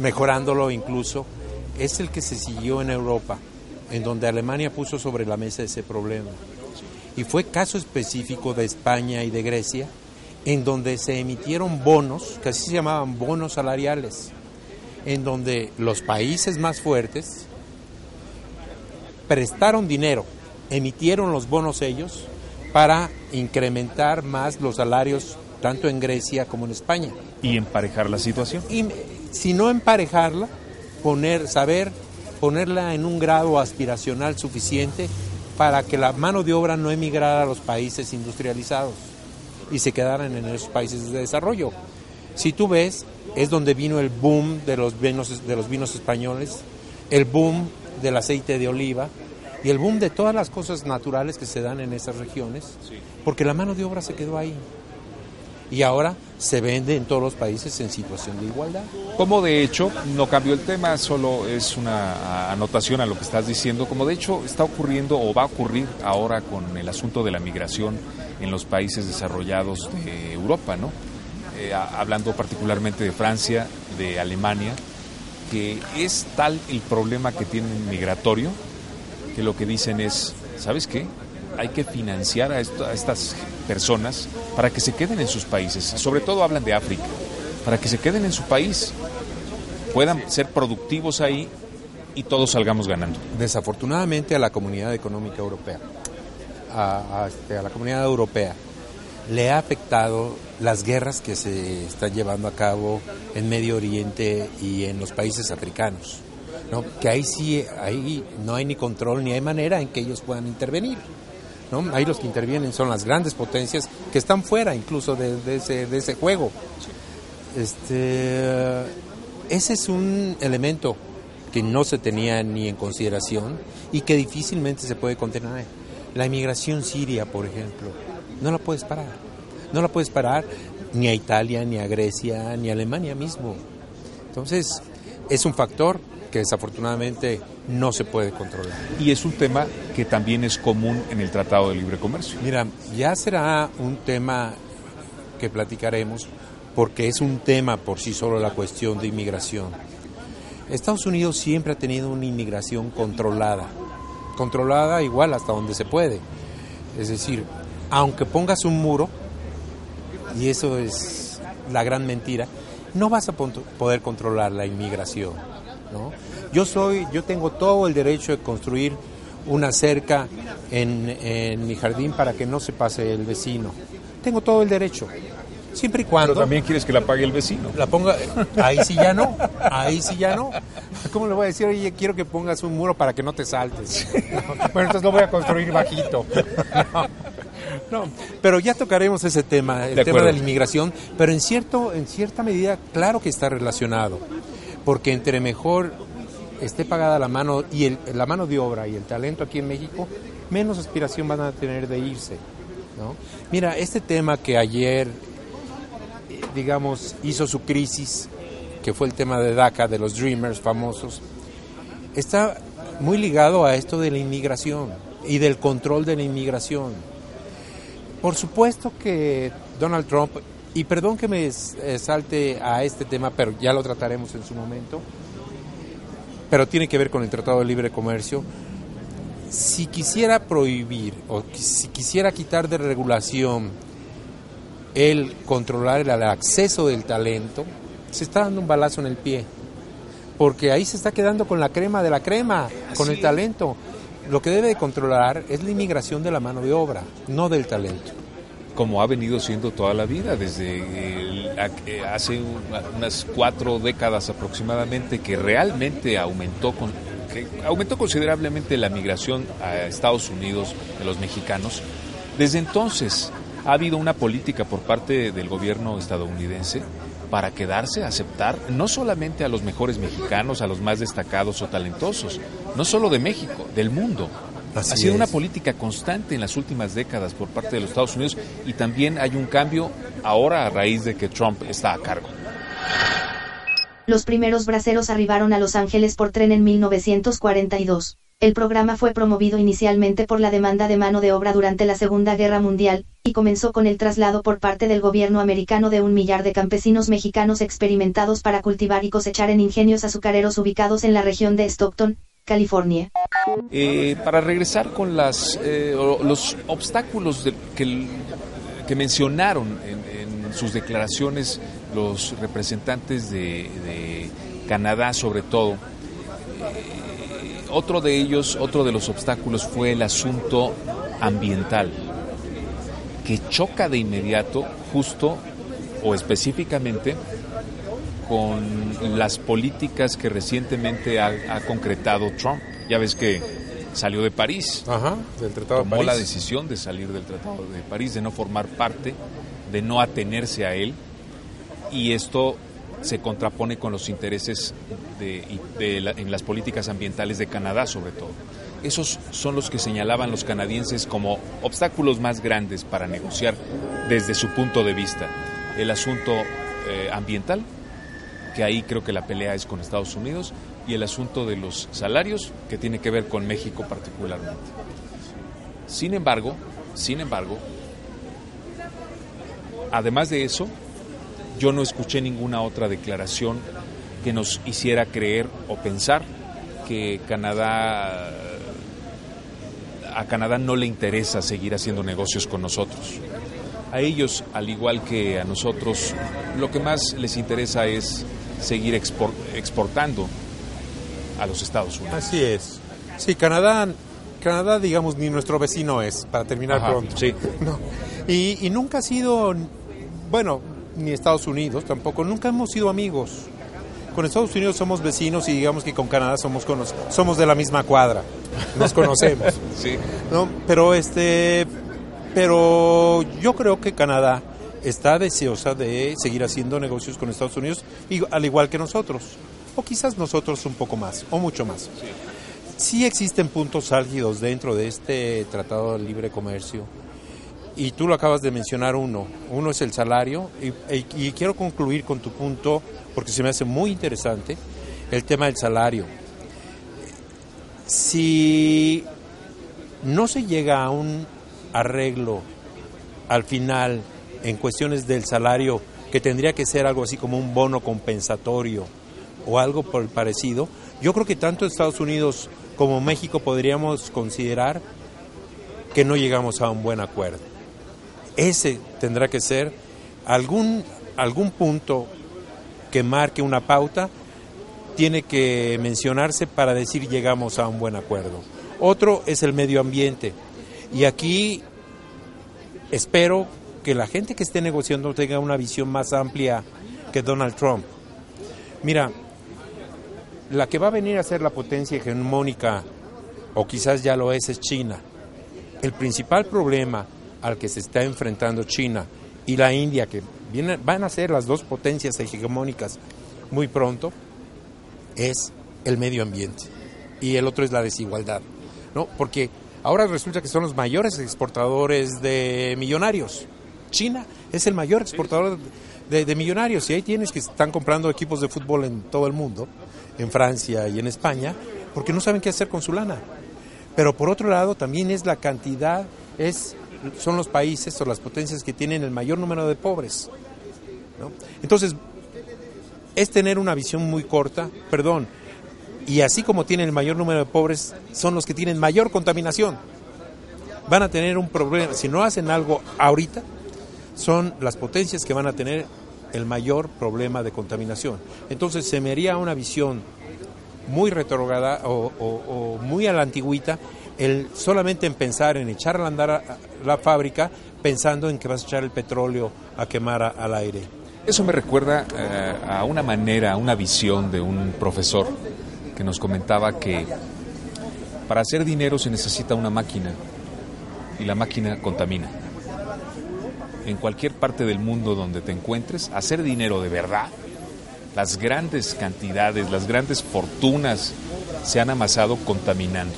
mejorándolo incluso, es el que se siguió en Europa, en donde Alemania puso sobre la mesa ese problema. Y fue caso específico de España y de Grecia, en donde se emitieron bonos, que así se llamaban bonos salariales, en donde los países más fuertes prestaron dinero, emitieron los bonos ellos para incrementar más los salarios tanto en Grecia como en España. Y emparejar la situación. Y si no emparejarla, poner, saber ponerla en un grado aspiracional suficiente para que la mano de obra no emigrara a los países industrializados y se quedaran en esos países de desarrollo. Si tú ves, es donde vino el boom de los vinos, de los vinos españoles, el boom del aceite de oliva y el boom de todas las cosas naturales que se dan en esas regiones, porque la mano de obra se quedó ahí. Y ahora se vende en todos los países en situación de igualdad. Como de hecho, no cambió el tema, solo es una anotación a lo que estás diciendo, como de hecho está ocurriendo o va a ocurrir ahora con el asunto de la migración en los países desarrollados de Europa, ¿no? Eh, hablando particularmente de Francia, de Alemania, que es tal el problema que tienen migratorio que lo que dicen es, ¿sabes qué? Hay que financiar a, a estas personas para que se queden en sus países. Sobre todo hablan de África, para que se queden en su país, puedan ser productivos ahí y todos salgamos ganando. Desafortunadamente a la comunidad económica europea, a, este, a la comunidad europea, le ha afectado las guerras que se están llevando a cabo en Medio Oriente y en los países africanos. ¿no? Que ahí sí ahí no hay ni control ni hay manera en que ellos puedan intervenir. ¿no? Ahí los que intervienen son las grandes potencias que están fuera incluso de, de, ese, de ese juego. Este, ese es un elemento que no se tenía ni en consideración y que difícilmente se puede contener. La inmigración siria, por ejemplo, no la puedes parar. No la puedes parar ni a Italia, ni a Grecia, ni a Alemania mismo. Entonces, es un factor que desafortunadamente no se puede controlar. Y es un tema que también es común en el Tratado de Libre Comercio. Mira, ya será un tema que platicaremos porque es un tema por sí solo la cuestión de inmigración. Estados Unidos siempre ha tenido una inmigración controlada, controlada igual hasta donde se puede. Es decir, aunque pongas un muro, y eso es la gran mentira, no vas a poder controlar la inmigración. ¿no? Yo soy, yo tengo todo el derecho de construir una cerca en, en, mi jardín para que no se pase el vecino. Tengo todo el derecho. Siempre y cuando. Pero también quieres que la pague el vecino. La ponga. Ahí sí ya no. Ahí sí ya no. ¿Cómo le voy a decir? Oye, quiero que pongas un muro para que no te saltes. Bueno, entonces lo voy a construir bajito. No. No, pero ya tocaremos ese tema, el de tema de la inmigración, pero en cierto, en cierta medida, claro que está relacionado, porque entre mejor esté pagada la mano y el, la mano de obra y el talento aquí en México, menos aspiración van a tener de irse. ¿no? Mira, este tema que ayer, digamos, hizo su crisis, que fue el tema de DACA, de los Dreamers famosos, está muy ligado a esto de la inmigración y del control de la inmigración. Por supuesto que Donald Trump, y perdón que me salte a este tema, pero ya lo trataremos en su momento, pero tiene que ver con el Tratado de Libre Comercio. Si quisiera prohibir o si quisiera quitar de regulación el controlar el acceso del talento, se está dando un balazo en el pie. Porque ahí se está quedando con la crema de la crema, Así con el talento. Lo que debe de controlar es la inmigración de la mano de obra, no del talento. Como ha venido siendo toda la vida, desde el, hace unas cuatro décadas aproximadamente, que realmente aumentó, con, que aumentó considerablemente la migración a Estados Unidos de los mexicanos. Desde entonces ha habido una política por parte del gobierno estadounidense para quedarse, aceptar no solamente a los mejores mexicanos, a los más destacados o talentosos, no solo de México, del mundo. ha sido una política constante en las últimas décadas por parte de los Estados Unidos y también hay un cambio ahora a raíz de que Trump está a cargo. Los primeros braceros arribaron a Los Ángeles por tren en 1942. El programa fue promovido inicialmente por la demanda de mano de obra durante la Segunda Guerra Mundial, y comenzó con el traslado por parte del gobierno americano de un millar de campesinos mexicanos experimentados para cultivar y cosechar en ingenios azucareros ubicados en la región de Stockton, California. Eh, para regresar con las, eh, los obstáculos que, mencionaron en, sus declaraciones los representantes de, Canadá sobre todo, eh, otro de ellos, otro de los obstáculos fue el asunto ambiental, que choca de inmediato justo o específicamente con las políticas que recientemente ha, concretado Trump. Ya ves que salió de París. Ajá, del Tratado Tomó de París. la decisión de salir del Tratado de París, de no formar parte, de no atenerse a él. Y esto se contrapone con los intereses de, en las políticas ambientales de Canadá, sobre todo. Esos son los que señalaban los canadienses como obstáculos más grandes para negociar desde su punto de vista. El asunto eh, ambiental que ahí creo que la pelea es con Estados Unidos, y el asunto de los salarios, que tiene que ver con México particularmente. Sin embargo, sin embargo, además de eso, yo no escuché ninguna otra declaración que nos hiciera creer o pensar que Canadá a Canadá no le interesa seguir haciendo negocios con nosotros. A ellos, al igual que a nosotros, lo que más les interesa es seguir exportando a los Estados Unidos. Así es. Sí, Canadá, Canadá, digamos, ni nuestro vecino es, para terminar pronto. Sí. Y, nunca ha sido, bueno, ni Estados Unidos tampoco, nunca hemos sido amigos. Con Estados Unidos somos vecinos y digamos que con Canadá somos, somos de la misma cuadra, nos conocemos. sí. ¿no? Pero este, pero yo creo que Canadá está deseosa de seguir haciendo negocios con Estados Unidos, al igual que nosotros, o quizás nosotros un poco más, o mucho más. Sí, existen puntos álgidos dentro de este Tratado de Libre Comercio, y tú lo acabas de mencionar uno, uno es el salario, y, y quiero concluir con tu punto, porque se me hace muy interesante, el tema del salario. Si no se llega a un arreglo al final en cuestiones del salario, que tendría que ser algo así como un bono compensatorio o algo por el parecido, yo creo que tanto Estados Unidos como México podríamos considerar que no llegamos a un buen acuerdo. Ese tendrá que ser algún, algún punto que marque una pauta, tiene que mencionarse para decir llegamos a un buen acuerdo. Otro es el medio ambiente. Y aquí espero que la gente que esté negociando tenga una visión más amplia que Donald Trump. Mira, la que va a venir a ser la potencia hegemónica, o quizás ya lo es, es China. El principal problema al que se está enfrentando China y la India, que vienen, van a ser las dos potencias hegemónicas muy pronto, es el medio ambiente. Y el otro es la desigualdad. ¿no? Porque ahora resulta que son los mayores exportadores de millonarios. China es el mayor exportador de, millonarios y ahí tienes que están comprando equipos de fútbol en todo el mundo, en Francia y en España, porque no saben qué hacer con su lana. Pero por otro lado también es la cantidad, es, son los países o las potencias que tienen el mayor número de pobres. Entonces, es tener una visión muy corta, perdón, y así como tienen el mayor número de pobres, son los que tienen mayor contaminación. Van a tener un problema, si no hacen algo ahorita, son las potencias que van a tener el mayor problema de contaminación. Entonces se me haría una visión muy retrograda o, muy a la antigüita el solamente en pensar en echar a andar la fábrica pensando en que vas a echar el petróleo a quemar al aire. Eso me recuerda eh, a una manera, a una visión de un profesor que nos comentaba que para hacer dinero se necesita una máquina y la máquina contamina en cualquier parte del mundo donde te encuentres, hacer dinero de verdad, las grandes cantidades, las grandes fortunas se han amasado contaminando.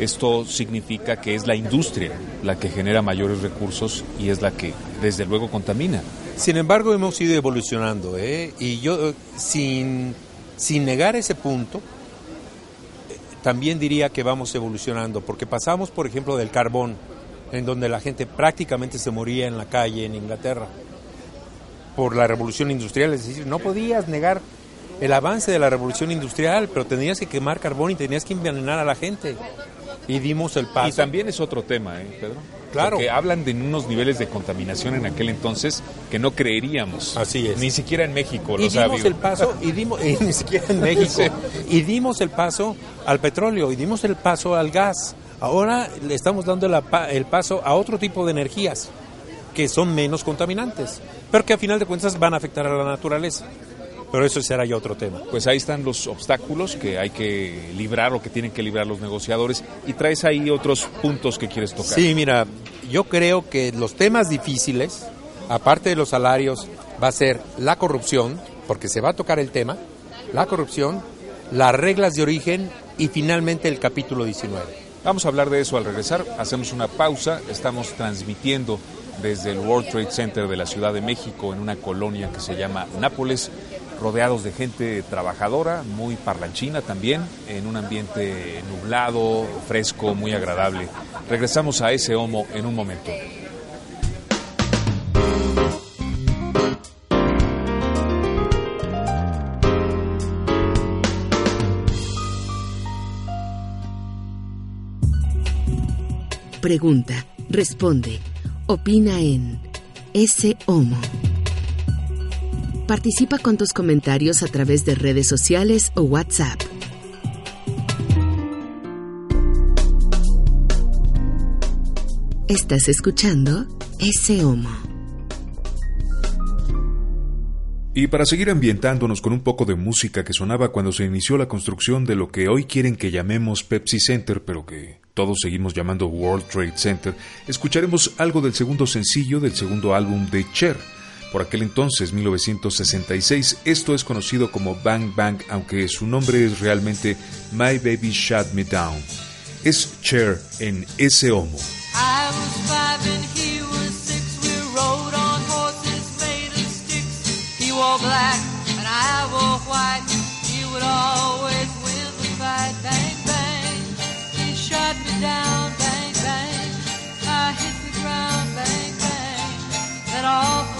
Esto significa que es la industria la que genera mayores recursos y es la que desde luego contamina. Sin embargo, hemos ido evolucionando, ¿eh? y yo, sin, sin negar ese punto, eh, también diría que vamos evolucionando, porque pasamos, por ejemplo, del carbón, en donde la gente prácticamente se moría en la calle en Inglaterra por la revolución industrial, es decir, no podías negar el avance de la revolución industrial, pero tenías que quemar carbón y tenías que envenenar a la gente. Y dimos el paso. Y también es otro tema, ¿eh, Pedro? Claro. Porque hablan de unos niveles de contaminación en aquel entonces que no creeríamos. Así es. Ni siquiera en México y los dimos el paso y dimos y ni siquiera en México Sí. y dimos el paso al petróleo y dimos el paso al gas ahora le estamos dando la el paso a otro tipo de energías que son menos contaminantes pero que a final de cuentas van a afectar a la naturaleza pero eso será ya otro tema Pues ahí están los obstáculos que hay que librar o que tienen que librar los negociadores y traes ahí otros puntos que quieres tocar. Sí, mira, yo creo que los temas difíciles, aparte de los salarios, va a ser la corrupción, porque se va a tocar el tema, la corrupción, las reglas de origen y finalmente el capítulo 19. Vamos a hablar de eso al regresar. Hacemos una pausa. Estamos transmitiendo desde el World Trade Center de la Ciudad de México en una colonia que se llama Nápoles, rodeados de gente trabajadora, muy parlanchina también, en un ambiente nublado, fresco, muy agradable. Regresamos a ese homo en un momento. Pregunta, responde, opina en ese homo. Participa con tus comentarios a través de redes sociales o WhatsApp. Estás escuchando ese homo. Y para seguir ambientándonos con un poco de música que sonaba cuando se inició la construcción de lo que hoy quieren que llamemos Pepsi Center, pero que todos seguimos llamando World Trade Center, escucharemos algo del segundo sencillo del segundo álbum de Cher. Por aquel entonces, 1966, esto es conocido como Bang Bang, aunque su nombre es realmente My Baby Shut Me Down. Es Cher en ese homo. Down. Bang, bang. I hit the ground. Bang, bang.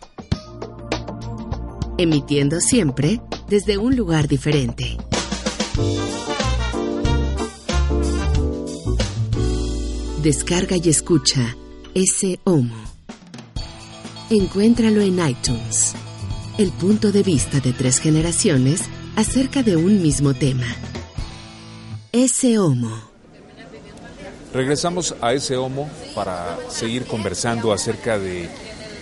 Emitiendo siempre desde un lugar diferente. Descarga y escucha ese homo. Encuéntralo en iTunes. El punto de vista de tres generaciones acerca de un mismo tema. Ese homo. Regresamos a ese homo para seguir conversando acerca de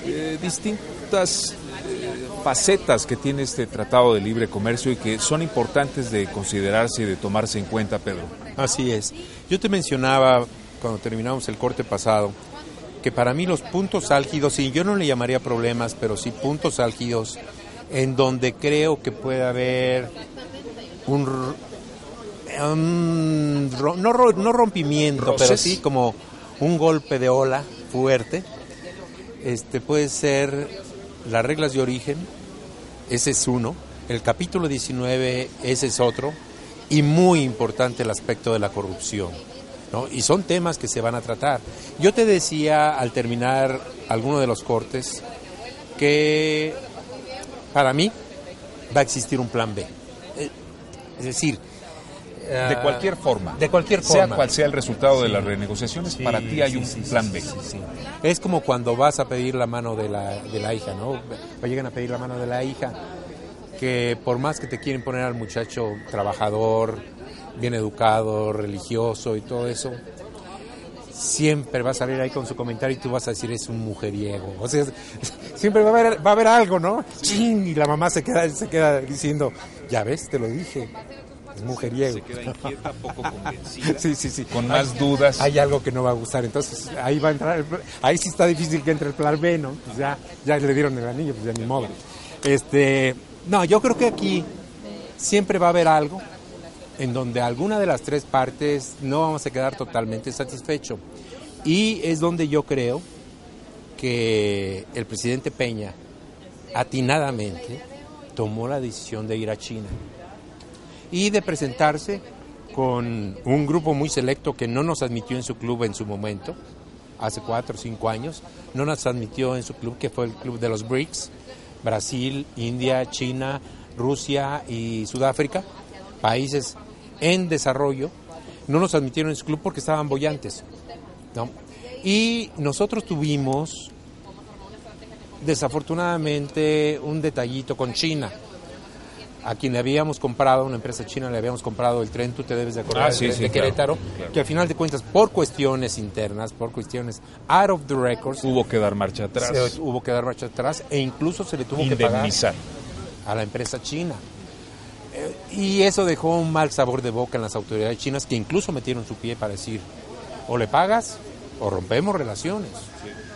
eh, distintas facetas que tiene este Tratado de Libre Comercio y que son importantes de considerarse y de tomarse en cuenta, Pedro. Así es. Yo te mencionaba cuando terminamos el corte pasado que para mí los puntos álgidos, y yo no le llamaría problemas, pero sí puntos álgidos, en donde creo que puede haber un, no, no rompimiento, pero sí como un golpe de ola fuerte, este puede ser las reglas de origen, ese es uno, el capítulo 19, ese es otro, y muy importante el aspecto de la corrupción. ¿no? Y son temas que se van a tratar. Yo te decía al terminar alguno de los cortes que para mí va a existir un plan B. Es decir, De ah, cualquier forma. De cualquier Sea cual sea el resultado de las renegociaciones, Sí, para ti hay un plan B. Es como cuando vas a pedir la mano de la, de la hija, ¿no? O llegan a pedir la mano de la hija, que por más que te quieren poner al muchacho trabajador, bien educado, religioso y todo eso, siempre va a salir ahí con su comentario y tú vas a decir es un mujeriego. O sea, siempre va a haber, va a haber algo, ¿no? Chin, y la mamá se queda, se queda diciendo, ya ves, te lo dije. Es mujeriego. Se queda inquieta, poco convencida. Sí, sí, sí. Con más dudas. Hay algo que no va a gustar. Entonces, ahí va a entrar. ahí sí está difícil que entre el plan B, ¿no? Pues ya, ya le dieron el anillo, pues ya ni modo. Este, no, yo creo que aquí siempre va a haber algo en donde alguna de las tres partes no vamos a quedar totalmente satisfechos. Y es donde yo creo que el presidente Peña atinadamente tomó la decisión de ir a China y de presentarse con un grupo muy selecto que no nos admitió en su club en su momento, hace cuatro o cinco años, no nos admitió en su club, que fue el club de los BRICS, Brasil, India, China, Rusia y Sudáfrica, países en desarrollo, no nos admitieron en su club porque estaban bollantes. Y nosotros tuvimos, desafortunadamente, un detallito con China a quien le habíamos comprado, una empresa china, le habíamos comprado el tren, tú te debes de acordar, Ah, sí, de, sí, de claro, Querétaro, claro. que al final de cuentas, por cuestiones internas, por cuestiones out of the records, Hubo que dar marcha atrás. se- hubo que dar marcha atrás e incluso se le tuvo que pagar a la empresa china. Eh, y eso dejó un mal sabor de boca en las autoridades chinas que incluso metieron su pie para decir, o le pagas o rompemos relaciones.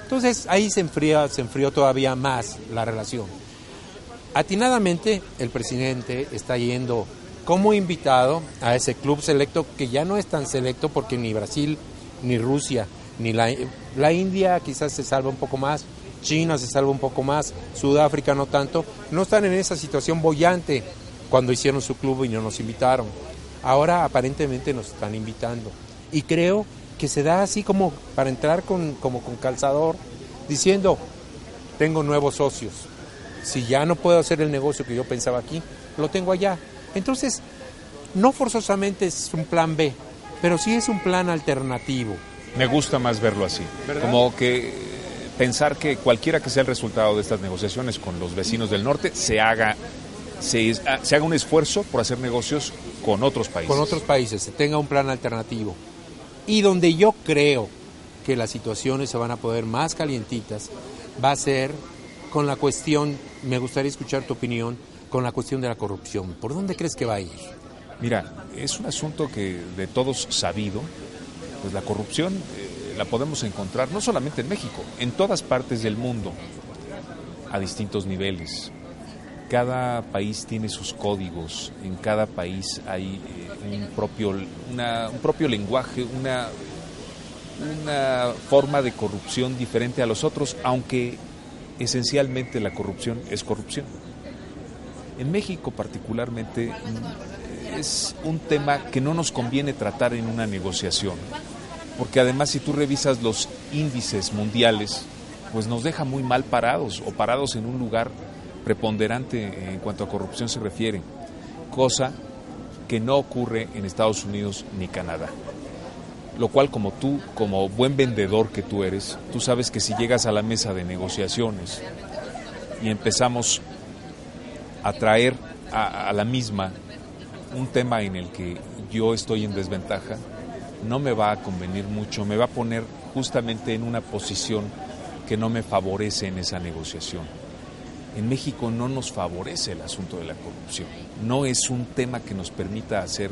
Entonces ahí se, enfría, se enfrió todavía más la relación. Atinadamente el presidente está yendo como invitado a ese club selecto que ya no es tan selecto porque ni Brasil, ni Rusia, ni la, India quizás se salva un poco más, China se salva un poco más, Sudáfrica no tanto, no están en esa situación bollante cuando hicieron su club y no nos invitaron. Ahora aparentemente nos están invitando. Y creo que se da así como para entrar con, como con calzador, diciendo, tengo nuevos socios. Si ya no puedo hacer el negocio que yo pensaba aquí, lo tengo allá. Entonces, no forzosamente es un plan B, pero sí es un plan alternativo. Me gusta más verlo así. ¿Verdad? Como que pensar que cualquiera que sea el resultado de estas negociaciones con los vecinos del norte se haga se, ah, se haga un esfuerzo por hacer negocios con otros países. con otros países, se tenga un plan alternativo. Y donde yo creo que las situaciones se van a poder más calientitas, va a ser con la cuestión, me gustaría escuchar tu opinión, con la cuestión de la corrupción. ¿Por dónde crees que va a ir? Mira, es un asunto que de todos sabido, pues la corrupción eh, la podemos encontrar no solamente en México, en todas partes del mundo, a distintos niveles. Cada país tiene sus códigos, en cada país hay eh, un, propio, una- un propio lenguaje, una, una forma de corrupción diferente a los otros, aunque esencialmente la corrupción es corrupción. En México particularmente es un tema que no nos conviene tratar en una negociación, porque además si tú revisas los índices mundiales, pues nos deja muy mal parados o parados en un lugar preponderante en cuanto a corrupción se refiere, cosa que no ocurre en Estados Unidos ni Canadá. Lo cual como tú, como buen vendedor que tú eres, tú sabes que si llegas a la mesa de negociaciones y empezamos a traer a, la misma un tema en el que yo estoy en desventaja, no me va a convenir mucho, me va a poner justamente en una posición que no me favorece en esa negociación. En México no nos favorece el asunto de la corrupción, no es un tema que nos permita hacer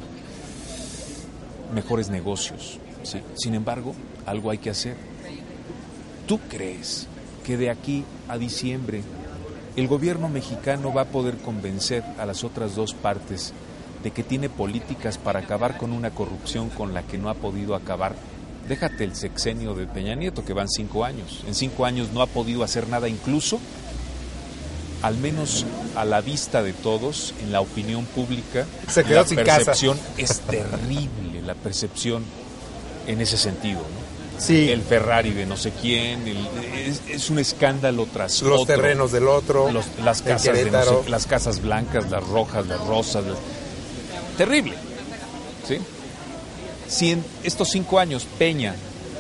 mejores negocios. ¿Sí? Sin embargo, algo hay que hacer. ¿Tú crees que de aquí a diciembre el gobierno mexicano va a poder convencer a las otras dos partes de que tiene políticas para acabar con una corrupción con la que no ha podido acabar? Déjate el sexenio de Peña Nieto, que van cinco años. En cinco años no ha podido hacer nada, incluso, al menos a la vista de todos, en la opinión pública, Se quedó la sin casa. percepción es terrible, la percepción en ese sentido. ¿no? Sí. El Ferrari de no sé quién, el- es, es un escándalo tras Los otro. terrenos del otro, Los- las, casas de no sé- las casas blancas, las rojas, las rosas. las- terrible. ¿sí? Si en estos cinco años Peña,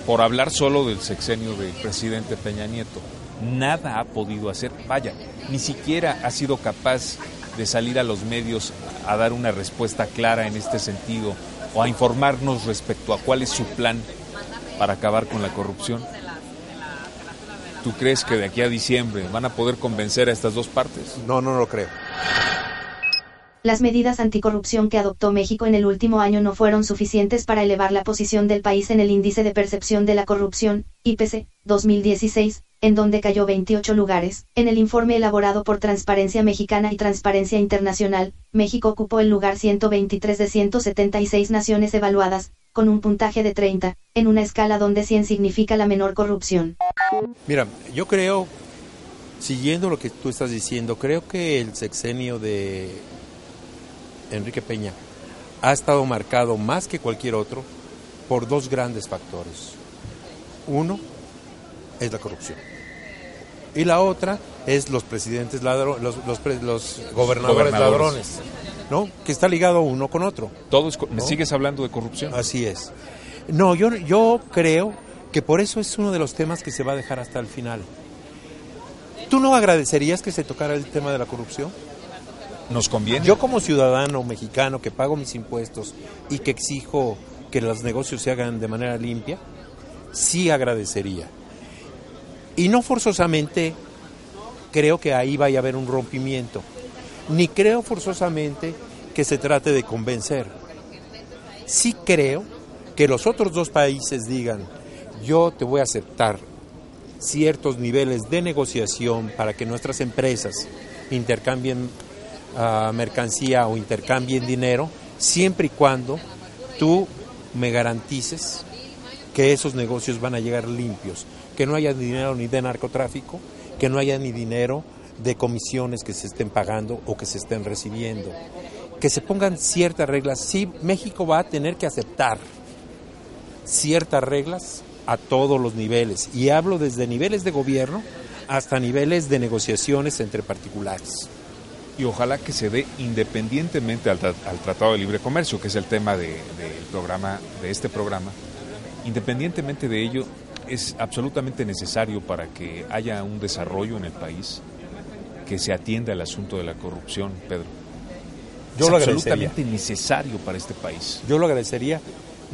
por hablar solo del sexenio del presidente Peña Nieto, nada ha podido hacer, vaya, ni siquiera ha sido capaz de salir a los medios a dar una respuesta clara en este sentido o a informarnos respecto a cuál es su plan para acabar con la corrupción. ¿Tú crees que de aquí a diciembre van a poder convencer a estas dos partes? No, no lo creo. Las medidas anticorrupción que adoptó México en el último año no fueron suficientes para elevar la posición del país en el índice de percepción de la corrupción, IPC, 2016, en donde cayó 28 lugares. En el informe elaborado por Transparencia Mexicana y Transparencia Internacional, México ocupó el lugar 123 de 176 naciones evaluadas, con un puntaje de 30, en una escala donde 100 significa la menor corrupción. Mira, yo creo, siguiendo lo que tú estás diciendo, creo que el sexenio de Enrique Peña ha estado marcado más que cualquier otro por dos grandes factores. Uno es la corrupción. Y la otra es los presidentes ladrones, los, los, pre- los gobernadores, Gobernadores. ladrones, ¿no? Que está ligado uno con otro. Todo es co- ¿Me ¿no? sigues hablando de corrupción? Así es. No, yo, yo creo que por eso es uno de los temas que se va a dejar hasta el final. ¿Tú no agradecerías que se tocara el tema de la corrupción? ¿Nos conviene? Yo como ciudadano mexicano que pago mis impuestos y que exijo que los negocios se hagan de manera limpia, sí agradecería. Y no forzosamente creo que ahí vaya a haber un rompimiento, ni creo forzosamente que se trate de convencer. Sí creo que los otros dos países digan, yo te voy a aceptar ciertos niveles de negociación para que nuestras empresas intercambien ah, mercancía o intercambien dinero, siempre y cuando tú me garantices que esos negocios van a llegar limpios, que no haya dinero ni de narcotráfico, que no haya ni dinero de comisiones que se estén pagando o que se estén recibiendo, que se pongan ciertas reglas. Sí, México va a tener que aceptar ciertas reglas a todos los niveles, y hablo desde niveles de gobierno hasta niveles de negociaciones entre particulares. Y ojalá que se dé independientemente al, al Tratado de Libre Comercio, que es el tema de- programa, de este programa, independientemente de ello, es absolutamente necesario para que haya un desarrollo en el país, que se atienda el asunto de la corrupción, Pedro. Yo es lo agradecería. absolutamente necesario para este país. Yo lo agradecería.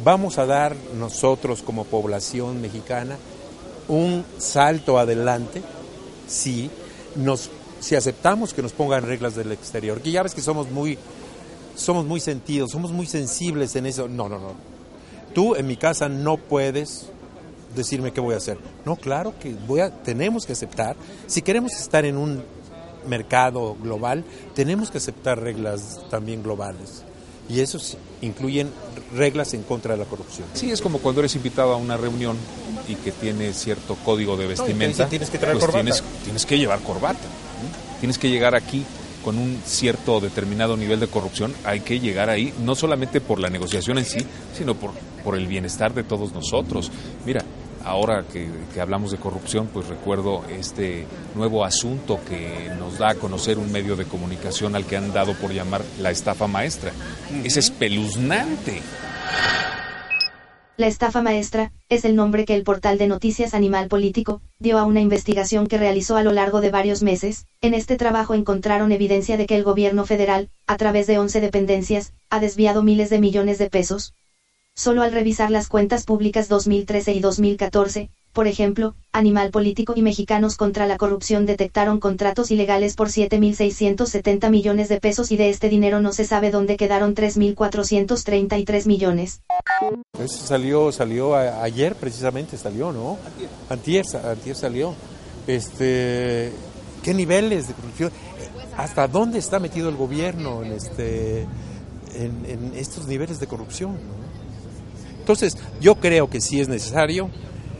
Vamos a dar nosotros como población mexicana un salto adelante si nos si aceptamos que nos pongan reglas del exterior. Que ya ves que somos muy somos muy sentidos, somos muy sensibles en eso. No, no, no. Tú en mi casa no puedes decirme qué voy a hacer. No, claro que voy a tenemos que aceptar si queremos estar en un mercado global, tenemos que aceptar reglas también globales. Y eso incluyen reglas en contra de la corrupción. Sí, es como cuando eres invitado a una reunión y que tiene cierto código de vestimenta. tienes que traer pues corbata. Tienes, tienes que llevar corbata. Tienes que llegar aquí con un cierto determinado nivel de corrupción. Hay que llegar ahí, no solamente por la negociación en sí, sino por, por el bienestar de todos nosotros. Mira, ahora que, que hablamos de corrupción, pues recuerdo este nuevo asunto que nos da a conocer un medio de comunicación al que han dado por llamar la estafa maestra. Es espeluznante. La estafa maestra, es el nombre que el portal de noticias Animal Político, dio a una investigación que realizó a lo largo de varios meses. En este trabajo encontraron evidencia de que el gobierno federal, a través de 11 dependencias, ha desviado miles de millones de pesos. Solo al revisar las cuentas públicas 2013 y 2014, por ejemplo, Animal Político y Mexicanos contra la Corrupción detectaron contratos ilegales por 7.670 millones de pesos y de este dinero no se sabe dónde quedaron 3.433 millones. Eso salió, salió a- ayer precisamente, salió, ¿no? Antier, antier salió. Este, ¿Qué niveles de corrupción? ¿Hasta dónde está metido el gobierno en, este, en, estos niveles de corrupción? Entonces, yo creo que sí es necesario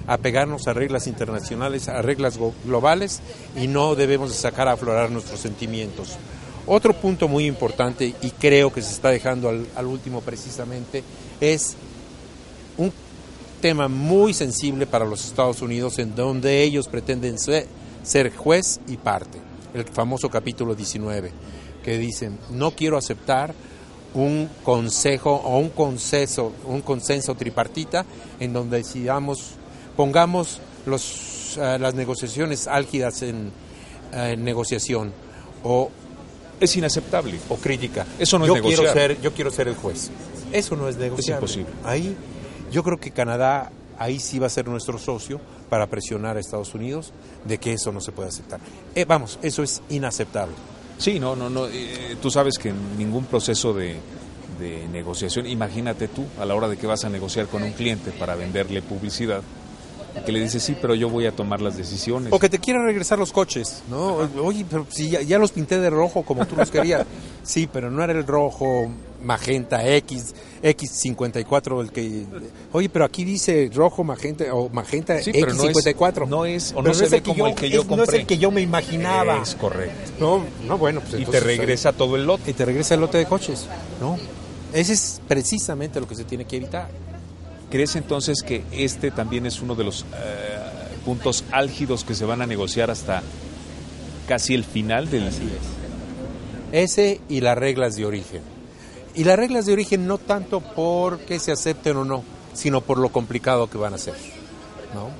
apegarnos a reglas internacionales, a reglas globales y no debemos de sacar a aflorar nuestros sentimientos. Otro punto muy importante y creo que se está dejando al, al último precisamente es un tema muy sensible para los Estados Unidos en donde ellos pretenden ser, ser juez y parte. El famoso capítulo 19 que dicen, no quiero aceptar un consejo o un consenso, un consenso tripartita en donde decidamos, pongamos los, eh, las negociaciones álgidas en, en negociación o es inaceptable o crítica. Eso no yo es quiero negociar. ser, yo quiero ser el juez. Eso no es negociable. imposible. Ahí yo creo que Canadá ahí sí va a ser nuestro socio para presionar a Estados Unidos de que eso no se puede aceptar. Eh, vamos, eso es inaceptable. Sí, no, no, no. eh, tú sabes que en ningún proceso de, de negociación, imagínate tú, a la hora de que vas a negociar con un cliente para venderle publicidad, que le dices, sí, pero yo voy a tomar las decisiones. O que te quieran regresar los coches, ¿no? Oye, pero si ya, ya los pinté de rojo como tú los querías. sí, pero no era el rojo magenta X, X54 el que... Oye, pero aquí dice rojo magenta o magenta Sí, pero no es- X54. no es- o no se es ve el que como el que yo es- No es compré. el que yo me imaginaba. Es correcto. No, no, bueno, pues Y te entonces, regresa todo el lote. Y te regresa el lote de coches, ¿no? Ese es precisamente lo que se tiene que evitar. ¿Crees entonces que este también es uno de los eh, puntos álgidos que se van a negociar hasta casi el final del... Ese y las reglas de origen. Y las reglas de origen no tanto porque se acepten o no, sino por lo complicado que van a ser. ¿no?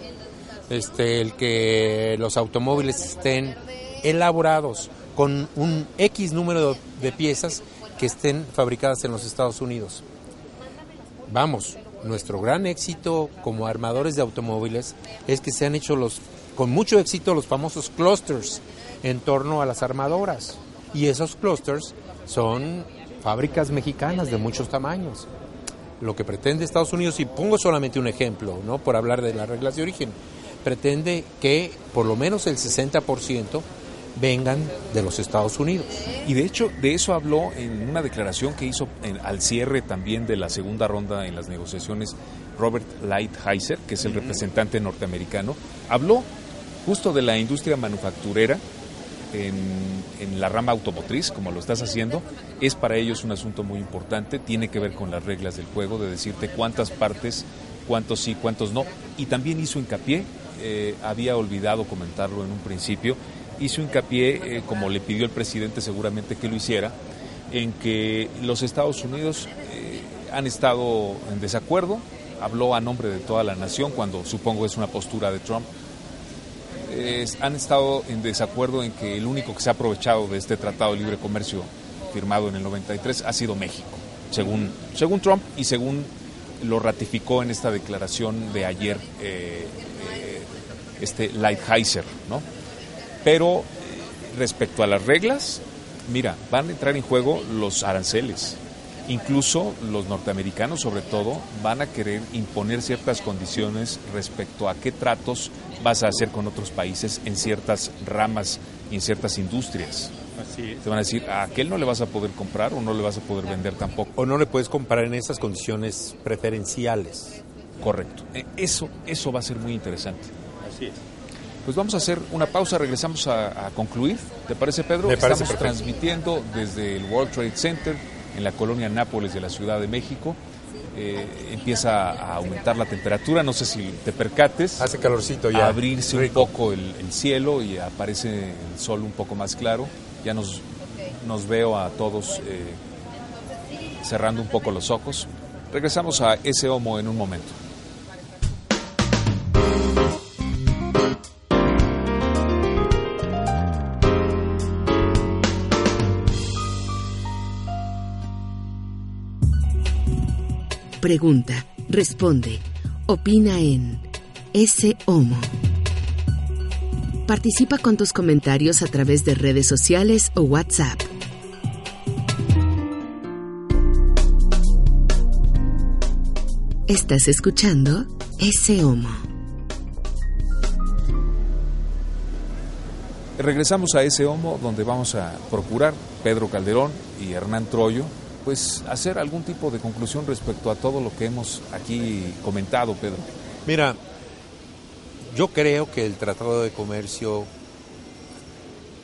Este, el que los automóviles estén elaborados con un X número de piezas que estén fabricadas en los Estados Unidos. Vamos, nuestro gran éxito como armadores de automóviles es que se han hecho los con mucho éxito los famosos clusters en torno a las armadoras. Y esos clusters son fábricas mexicanas de muchos tamaños. Lo que pretende Estados Unidos, y pongo solamente un ejemplo, ¿no? por hablar de las reglas de origen, pretende que por lo menos el 60% vengan de los Estados Unidos. Y de hecho, de eso habló en una declaración que hizo en- al cierre también de la segunda ronda en las negociaciones Robert Lighthizer, que es el representante norteamericano. Habló justo de la industria manufacturera en, la rama automotriz, como lo estás haciendo. Es para ellos un asunto muy importante, tiene que ver con las reglas del juego, de decirte cuántas partes, cuántos sí, cuántos no. Y también hizo hincapié, eh, había olvidado comentarlo en un principio, hizo hincapié, eh, como le pidió el presidente seguramente que lo hiciera, en que los Estados Unidos eh, han estado en desacuerdo, habló a nombre de toda la nación, cuando supongo es una postura de Trump, han estado en desacuerdo en que el único que se ha aprovechado de este Tratado de Libre Comercio firmado en el 93 ha sido México, según, según Trump y según lo ratificó en esta declaración de ayer eh, eh, este Lighthizer, ¿no? Pero eh, respecto a las reglas, mira, van a entrar en juego los aranceles. Incluso los norteamericanos, sobre todo, van a querer imponer ciertas condiciones respecto a qué tratos vas a hacer con otros países en ciertas ramas y en ciertas industrias. Así es. Te van a decir, a aquel no le vas a poder comprar o no le vas a poder vender tampoco. O no le puedes comprar en esas condiciones preferenciales. Correcto. Eh, Eso, eso va a ser muy interesante. Así es. Pues vamos a hacer una pausa, regresamos a, a concluir. ¿Te parece, Pedro? Me parece Estamos perfecto. transmitiendo desde el World Trade Center en la colonia Nápoles de la Ciudad de México. Eh, empieza a aumentar la temperatura, no sé si te percates. Hace calorcito ya. A abrirse un poco el, el cielo y aparece el sol un poco más claro. Ya nos, nos veo a todos eh, cerrando un poco los ojos. Regresamos a ese homo en un momento. Pregunta, responde, opina en ese homo. Participa con tus comentarios a través de redes sociales o WhatsApp. Estás escuchando ese homo. Regresamos a ese homo donde vamos a procurar, Pedro Calderón y Hernán Troyo, pues hacer algún tipo de conclusión respecto a todo lo que hemos aquí comentado, Pedro. Mira, yo creo que el Tratado de Comercio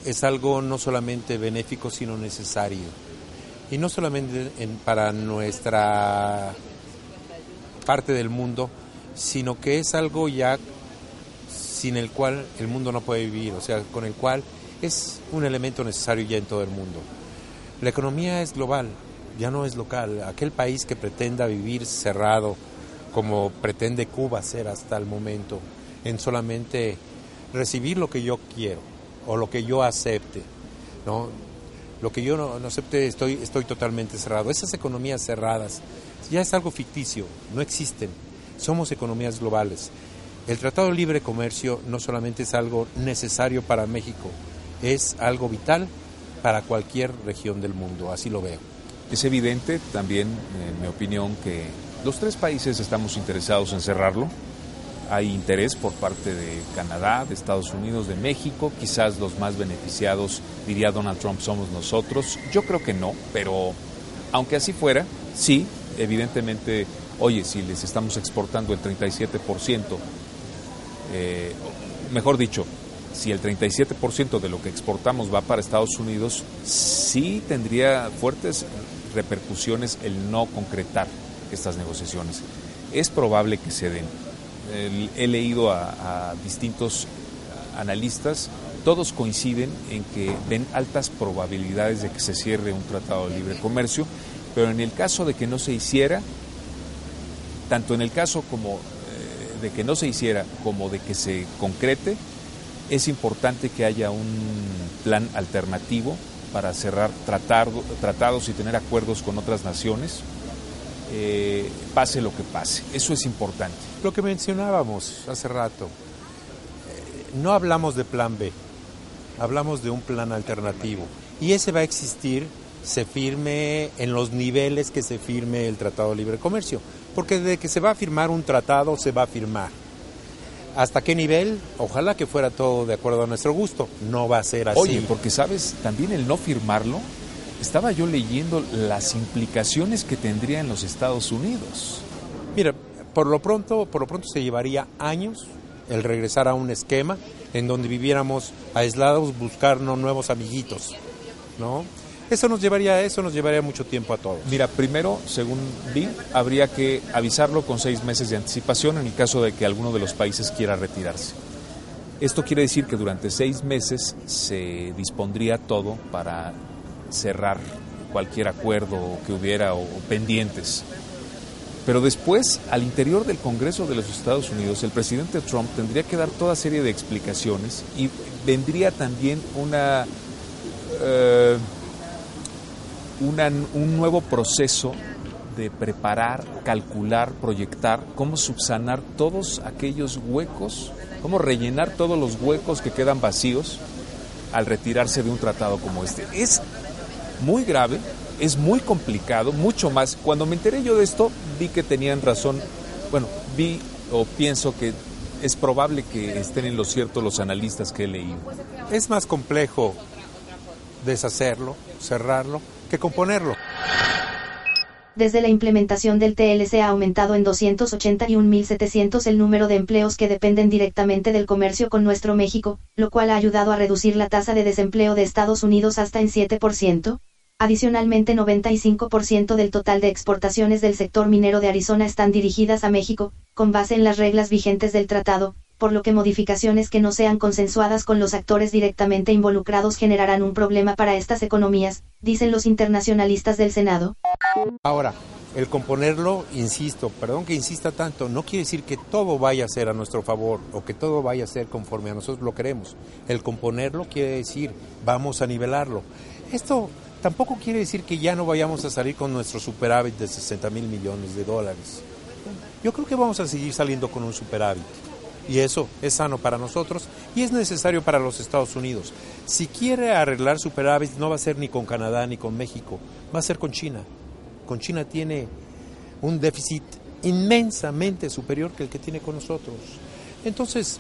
es algo no solamente benéfico, sino necesario. Y no solamente en- para nuestra parte del mundo, sino que es algo ya sin el cual el mundo no puede vivir, o sea, con el cual es un elemento necesario ya en todo el mundo. La economía es global ya no es local. Aquel país que pretenda vivir cerrado, como pretende Cuba ser hasta el momento, en solamente recibir lo que yo quiero o lo que yo acepte, ¿no? Lo que yo no, acepte estoy, estoy totalmente cerrado. Esas economías cerradas ya es algo ficticio, no existen. Somos economías globales. El Tratado de Libre Comercio no solamente es algo necesario para México, es algo vital para cualquier región del mundo, así lo veo. Es evidente también, en mi opinión, que los tres países estamos interesados en cerrarlo. Hay interés por parte de Canadá, de Estados Unidos, de México. Quizás los más beneficiados, diría Donald Trump, somos nosotros. Yo creo que no, pero aunque así fuera, sí, evidentemente, oye, si les estamos exportando el 37%, eh, mejor dicho, si el 37% de lo que exportamos va para Estados Unidos, sí tendría fuertes repercusiones el no concretar estas negociaciones. Es probable que se den. He leído a, a distintos analistas, todos coinciden en que ven altas probabilidades de que se cierre un tratado de libre comercio, pero en el caso de que no se hiciera, tanto en el caso como eh, de que no se hiciera como de que se concrete, es importante que haya un plan alternativo para cerrar tratados y tener acuerdos con otras naciones, eh, pase lo que pase. Eso es importante. Lo que mencionábamos hace rato, eh, no hablamos de plan B, hablamos de un plan alternativo. Y ese va a existir, se firme en los niveles que se firme el Tratado de Libre Comercio. Porque de que se va a firmar un tratado, se va a firmar ¿Hasta qué nivel? Ojalá que fuera todo de acuerdo a nuestro gusto. No va a ser así. Oye, porque sabes, también el no firmarlo, estaba yo leyendo las implicaciones que tendría en los Estados Unidos. Mira, por lo pronto, por lo pronto se llevaría años el regresar a un esquema en donde viviéramos aislados, buscarnos nuevos amiguitos, ¿no? Eso nos llevaría, eso nos llevaría mucho tiempo a todos. Mira, primero, según vi, habría que avisarlo con seis meses de anticipación en el caso de que alguno de los países quiera retirarse. Esto quiere decir que durante seis meses se dispondría todo para cerrar cualquier acuerdo que hubiera o pendientes. Pero después, al interior del Congreso de los Estados Unidos, el presidente Trump tendría que dar toda serie de explicaciones y vendría también una... Eh, un nuevo proceso de preparar, calcular, proyectar, cómo subsanar todos aquellos huecos, cómo rellenar todos los huecos que quedan vacíos al retirarse de un tratado como este. Es muy grave, es muy complicado, mucho más. Cuando me enteré yo de esto, vi que tenían razón, bueno, vi o pienso que es probable que estén en lo cierto los analistas que he leído. Es más complejo deshacerlo, cerrarlo, que componerlo. Desde la implementación del TLC ha aumentado en 281.700 el número de empleos que dependen directamente del comercio con nuestro México, lo cual ha ayudado a reducir la tasa de desempleo de Estados Unidos hasta en 7%. Adicionalmente 95% del total de exportaciones del sector minero de Arizona están dirigidas a México, con base en las reglas vigentes del tratado, por lo que modificaciones que no sean consensuadas con los actores directamente involucrados generarán un problema para estas economías, dicen los internacionalistas del Senado. Ahora, el componerlo, insisto, perdón que insista tanto, no quiere decir que todo vaya a ser a nuestro favor o que todo vaya a ser conforme a nosotros lo queremos. El componerlo quiere decir, vamos a nivelarlo. Esto tampoco quiere decir que ya no vayamos a salir con nuestro superávit de 60 mil millones de dólares. Yo creo que vamos a seguir saliendo con un superávit y eso es sano para nosotros y es necesario para los Estados Unidos. Si quiere arreglar superávit no va a ser ni con Canadá ni con México, va a ser con China. Con China tiene un déficit inmensamente superior que el que tiene con nosotros. Entonces,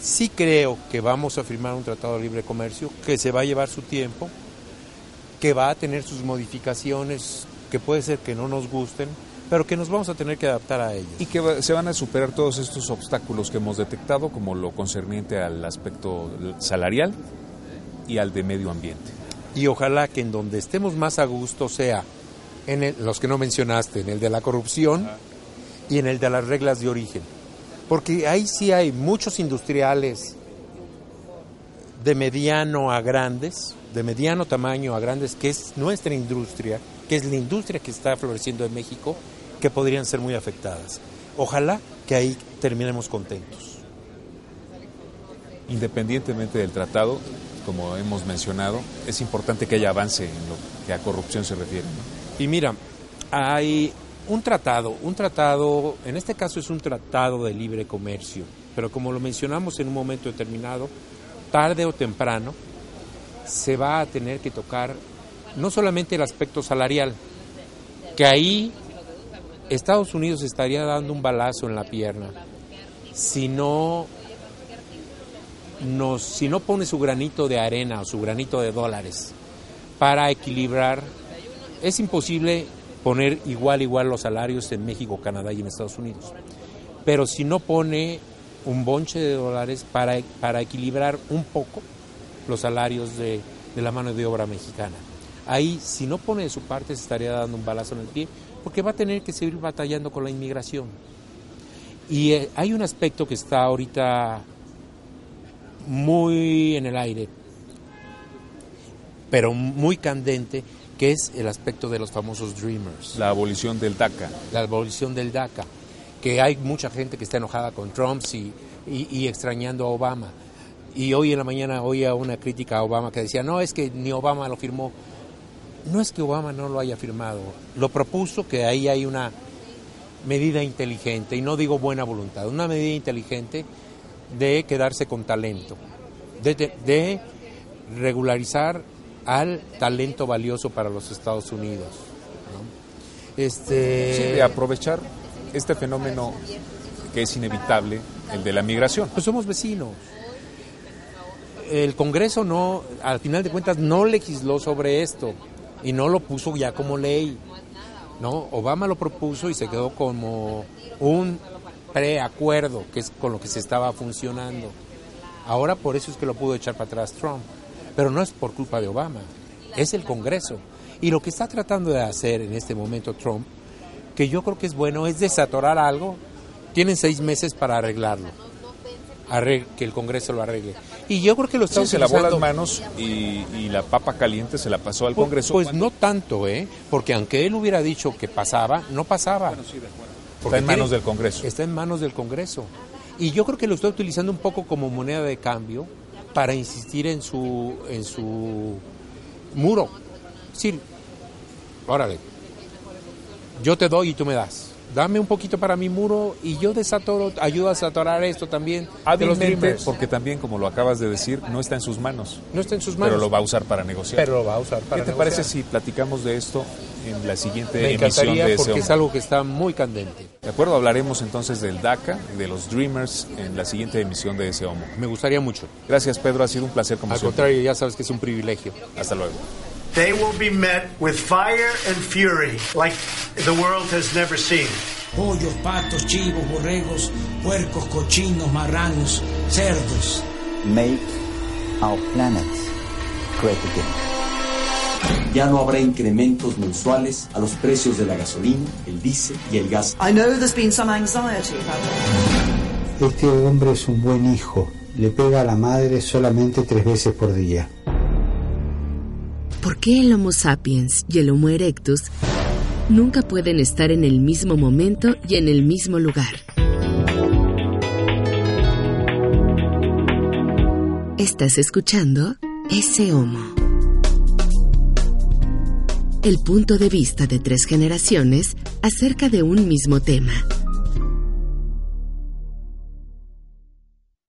sí creo que vamos a firmar un tratado de libre comercio que se va a llevar su tiempo, que va a tener sus modificaciones, que puede ser que no nos gusten, pero que nos vamos a tener que adaptar a ellos. Y que se van a superar todos estos obstáculos que hemos detectado, como lo concerniente al aspecto salarial y al de medio ambiente. Y ojalá que en donde estemos más a gusto sea en los que no mencionaste, en el de la corrupción y en el de las reglas de origen. Porque ahí sí hay muchos industriales de mediano a grandes, de mediano tamaño a grandes, que es nuestra industria, que es la industria que está floreciendo en México, que podrían ser muy afectadas. Ojalá que ahí terminemos contentos. Independientemente del tratado, como hemos mencionado, es importante que haya avance en lo que a corrupción se refiere. ¿no? Y mira, hay un tratado, un tratado, en este caso es un tratado de libre comercio, pero como lo mencionamos en un momento determinado, tarde o temprano se va a tener que tocar no solamente el aspecto salarial, que ahí Estados Unidos estaría dando un balazo en la pierna si no, nos, si no pone su granito de arena o su granito de dólares para equilibrar. Es imposible poner igual igual los salarios en México, Canadá y en Estados Unidos. Pero si no pone un bonche de dólares para, para equilibrar un poco los salarios de, de la mano de obra mexicana. Ahí, si no pone de su parte, se estaría dando un balazo en el pie, porque va a tener que seguir batallando con la inmigración. Y eh, hay un aspecto que está ahorita muy en el aire, pero muy candente, que es el aspecto de los famosos Dreamers. La abolición del DACA. La abolición del DACA, que hay mucha gente que está enojada con Trump y, y, y extrañando a Obama. Y hoy en la mañana oía una crítica a Obama que decía, no, es que ni Obama lo firmó. No es que Obama no lo haya firmado, lo propuso que ahí hay una medida inteligente, y no digo buena voluntad, una medida inteligente de quedarse con talento, de, regularizar al talento valioso para los Estados Unidos. ¿no? Este... Sí, de aprovechar este fenómeno que es inevitable, el de la migración. Pues somos vecinos. El Congreso no, al final de cuentas, no legisló sobre esto y no lo puso ya como ley. ¿no? Obama lo propuso y se quedó como un preacuerdo, que es con lo que se estaba funcionando. Ahora por eso es que lo pudo echar para atrás Trump. Pero no es por culpa de Obama, es el Congreso. Y lo que está tratando de hacer en este momento Trump, que yo creo que es bueno, es desatorar algo. Tienen seis meses para arreglarlo, Arreg que el Congreso lo arregle. Y yo creo que lo está sí, se lavó las manos y, y, la papa caliente se la pasó al pues, Congreso. Pues no tanto, ¿eh? Porque aunque él hubiera dicho que pasaba, no pasaba. Bueno, sí, de acuerdo. Está en manos tiene, del Congreso. Está en manos del Congreso. Y yo creo que lo está utilizando un poco como moneda de cambio para insistir en su, en su muro. Sí, órale, yo te doy y tú me das. Dame un poquito para mi muro y yo desatoro, ayudo a desatorar esto también. De los Dreamers. porque también, como lo acabas de decir, no está en sus manos. No está en sus manos. Pero lo va a usar para negociar. Pero lo va a usar para ¿Qué te negociar. parece si platicamos de esto en la siguiente Me emisión encantaría de porque hombre? es algo que está muy candente. De acuerdo, hablaremos entonces del DACA, de los Dreamers, en la siguiente emisión de ese homo. Me gustaría mucho. Gracias, Pedro. Ha sido un placer como Al siempre. contrario, ya sabes que es un privilegio. Hasta luego. They will be met with fire and fury like the world has never seen. Pollos, patos, chivos, borregos, puercos, cochinos, marranos, cerdos. Make our planet great again. Ya no habrá incrementos mensuales a los precios de la gasolina, el diésel y el gas. I know there's been some anxiety about it. Este hombre es un buen hijo. Le pega a la madre solamente tres veces por día. ¿Por qué el Homo sapiens y el Homo erectus nunca pueden estar en el mismo momento y en el mismo lugar? Estás escuchando Ese Homo. El punto de vista de tres generaciones acerca de un mismo tema.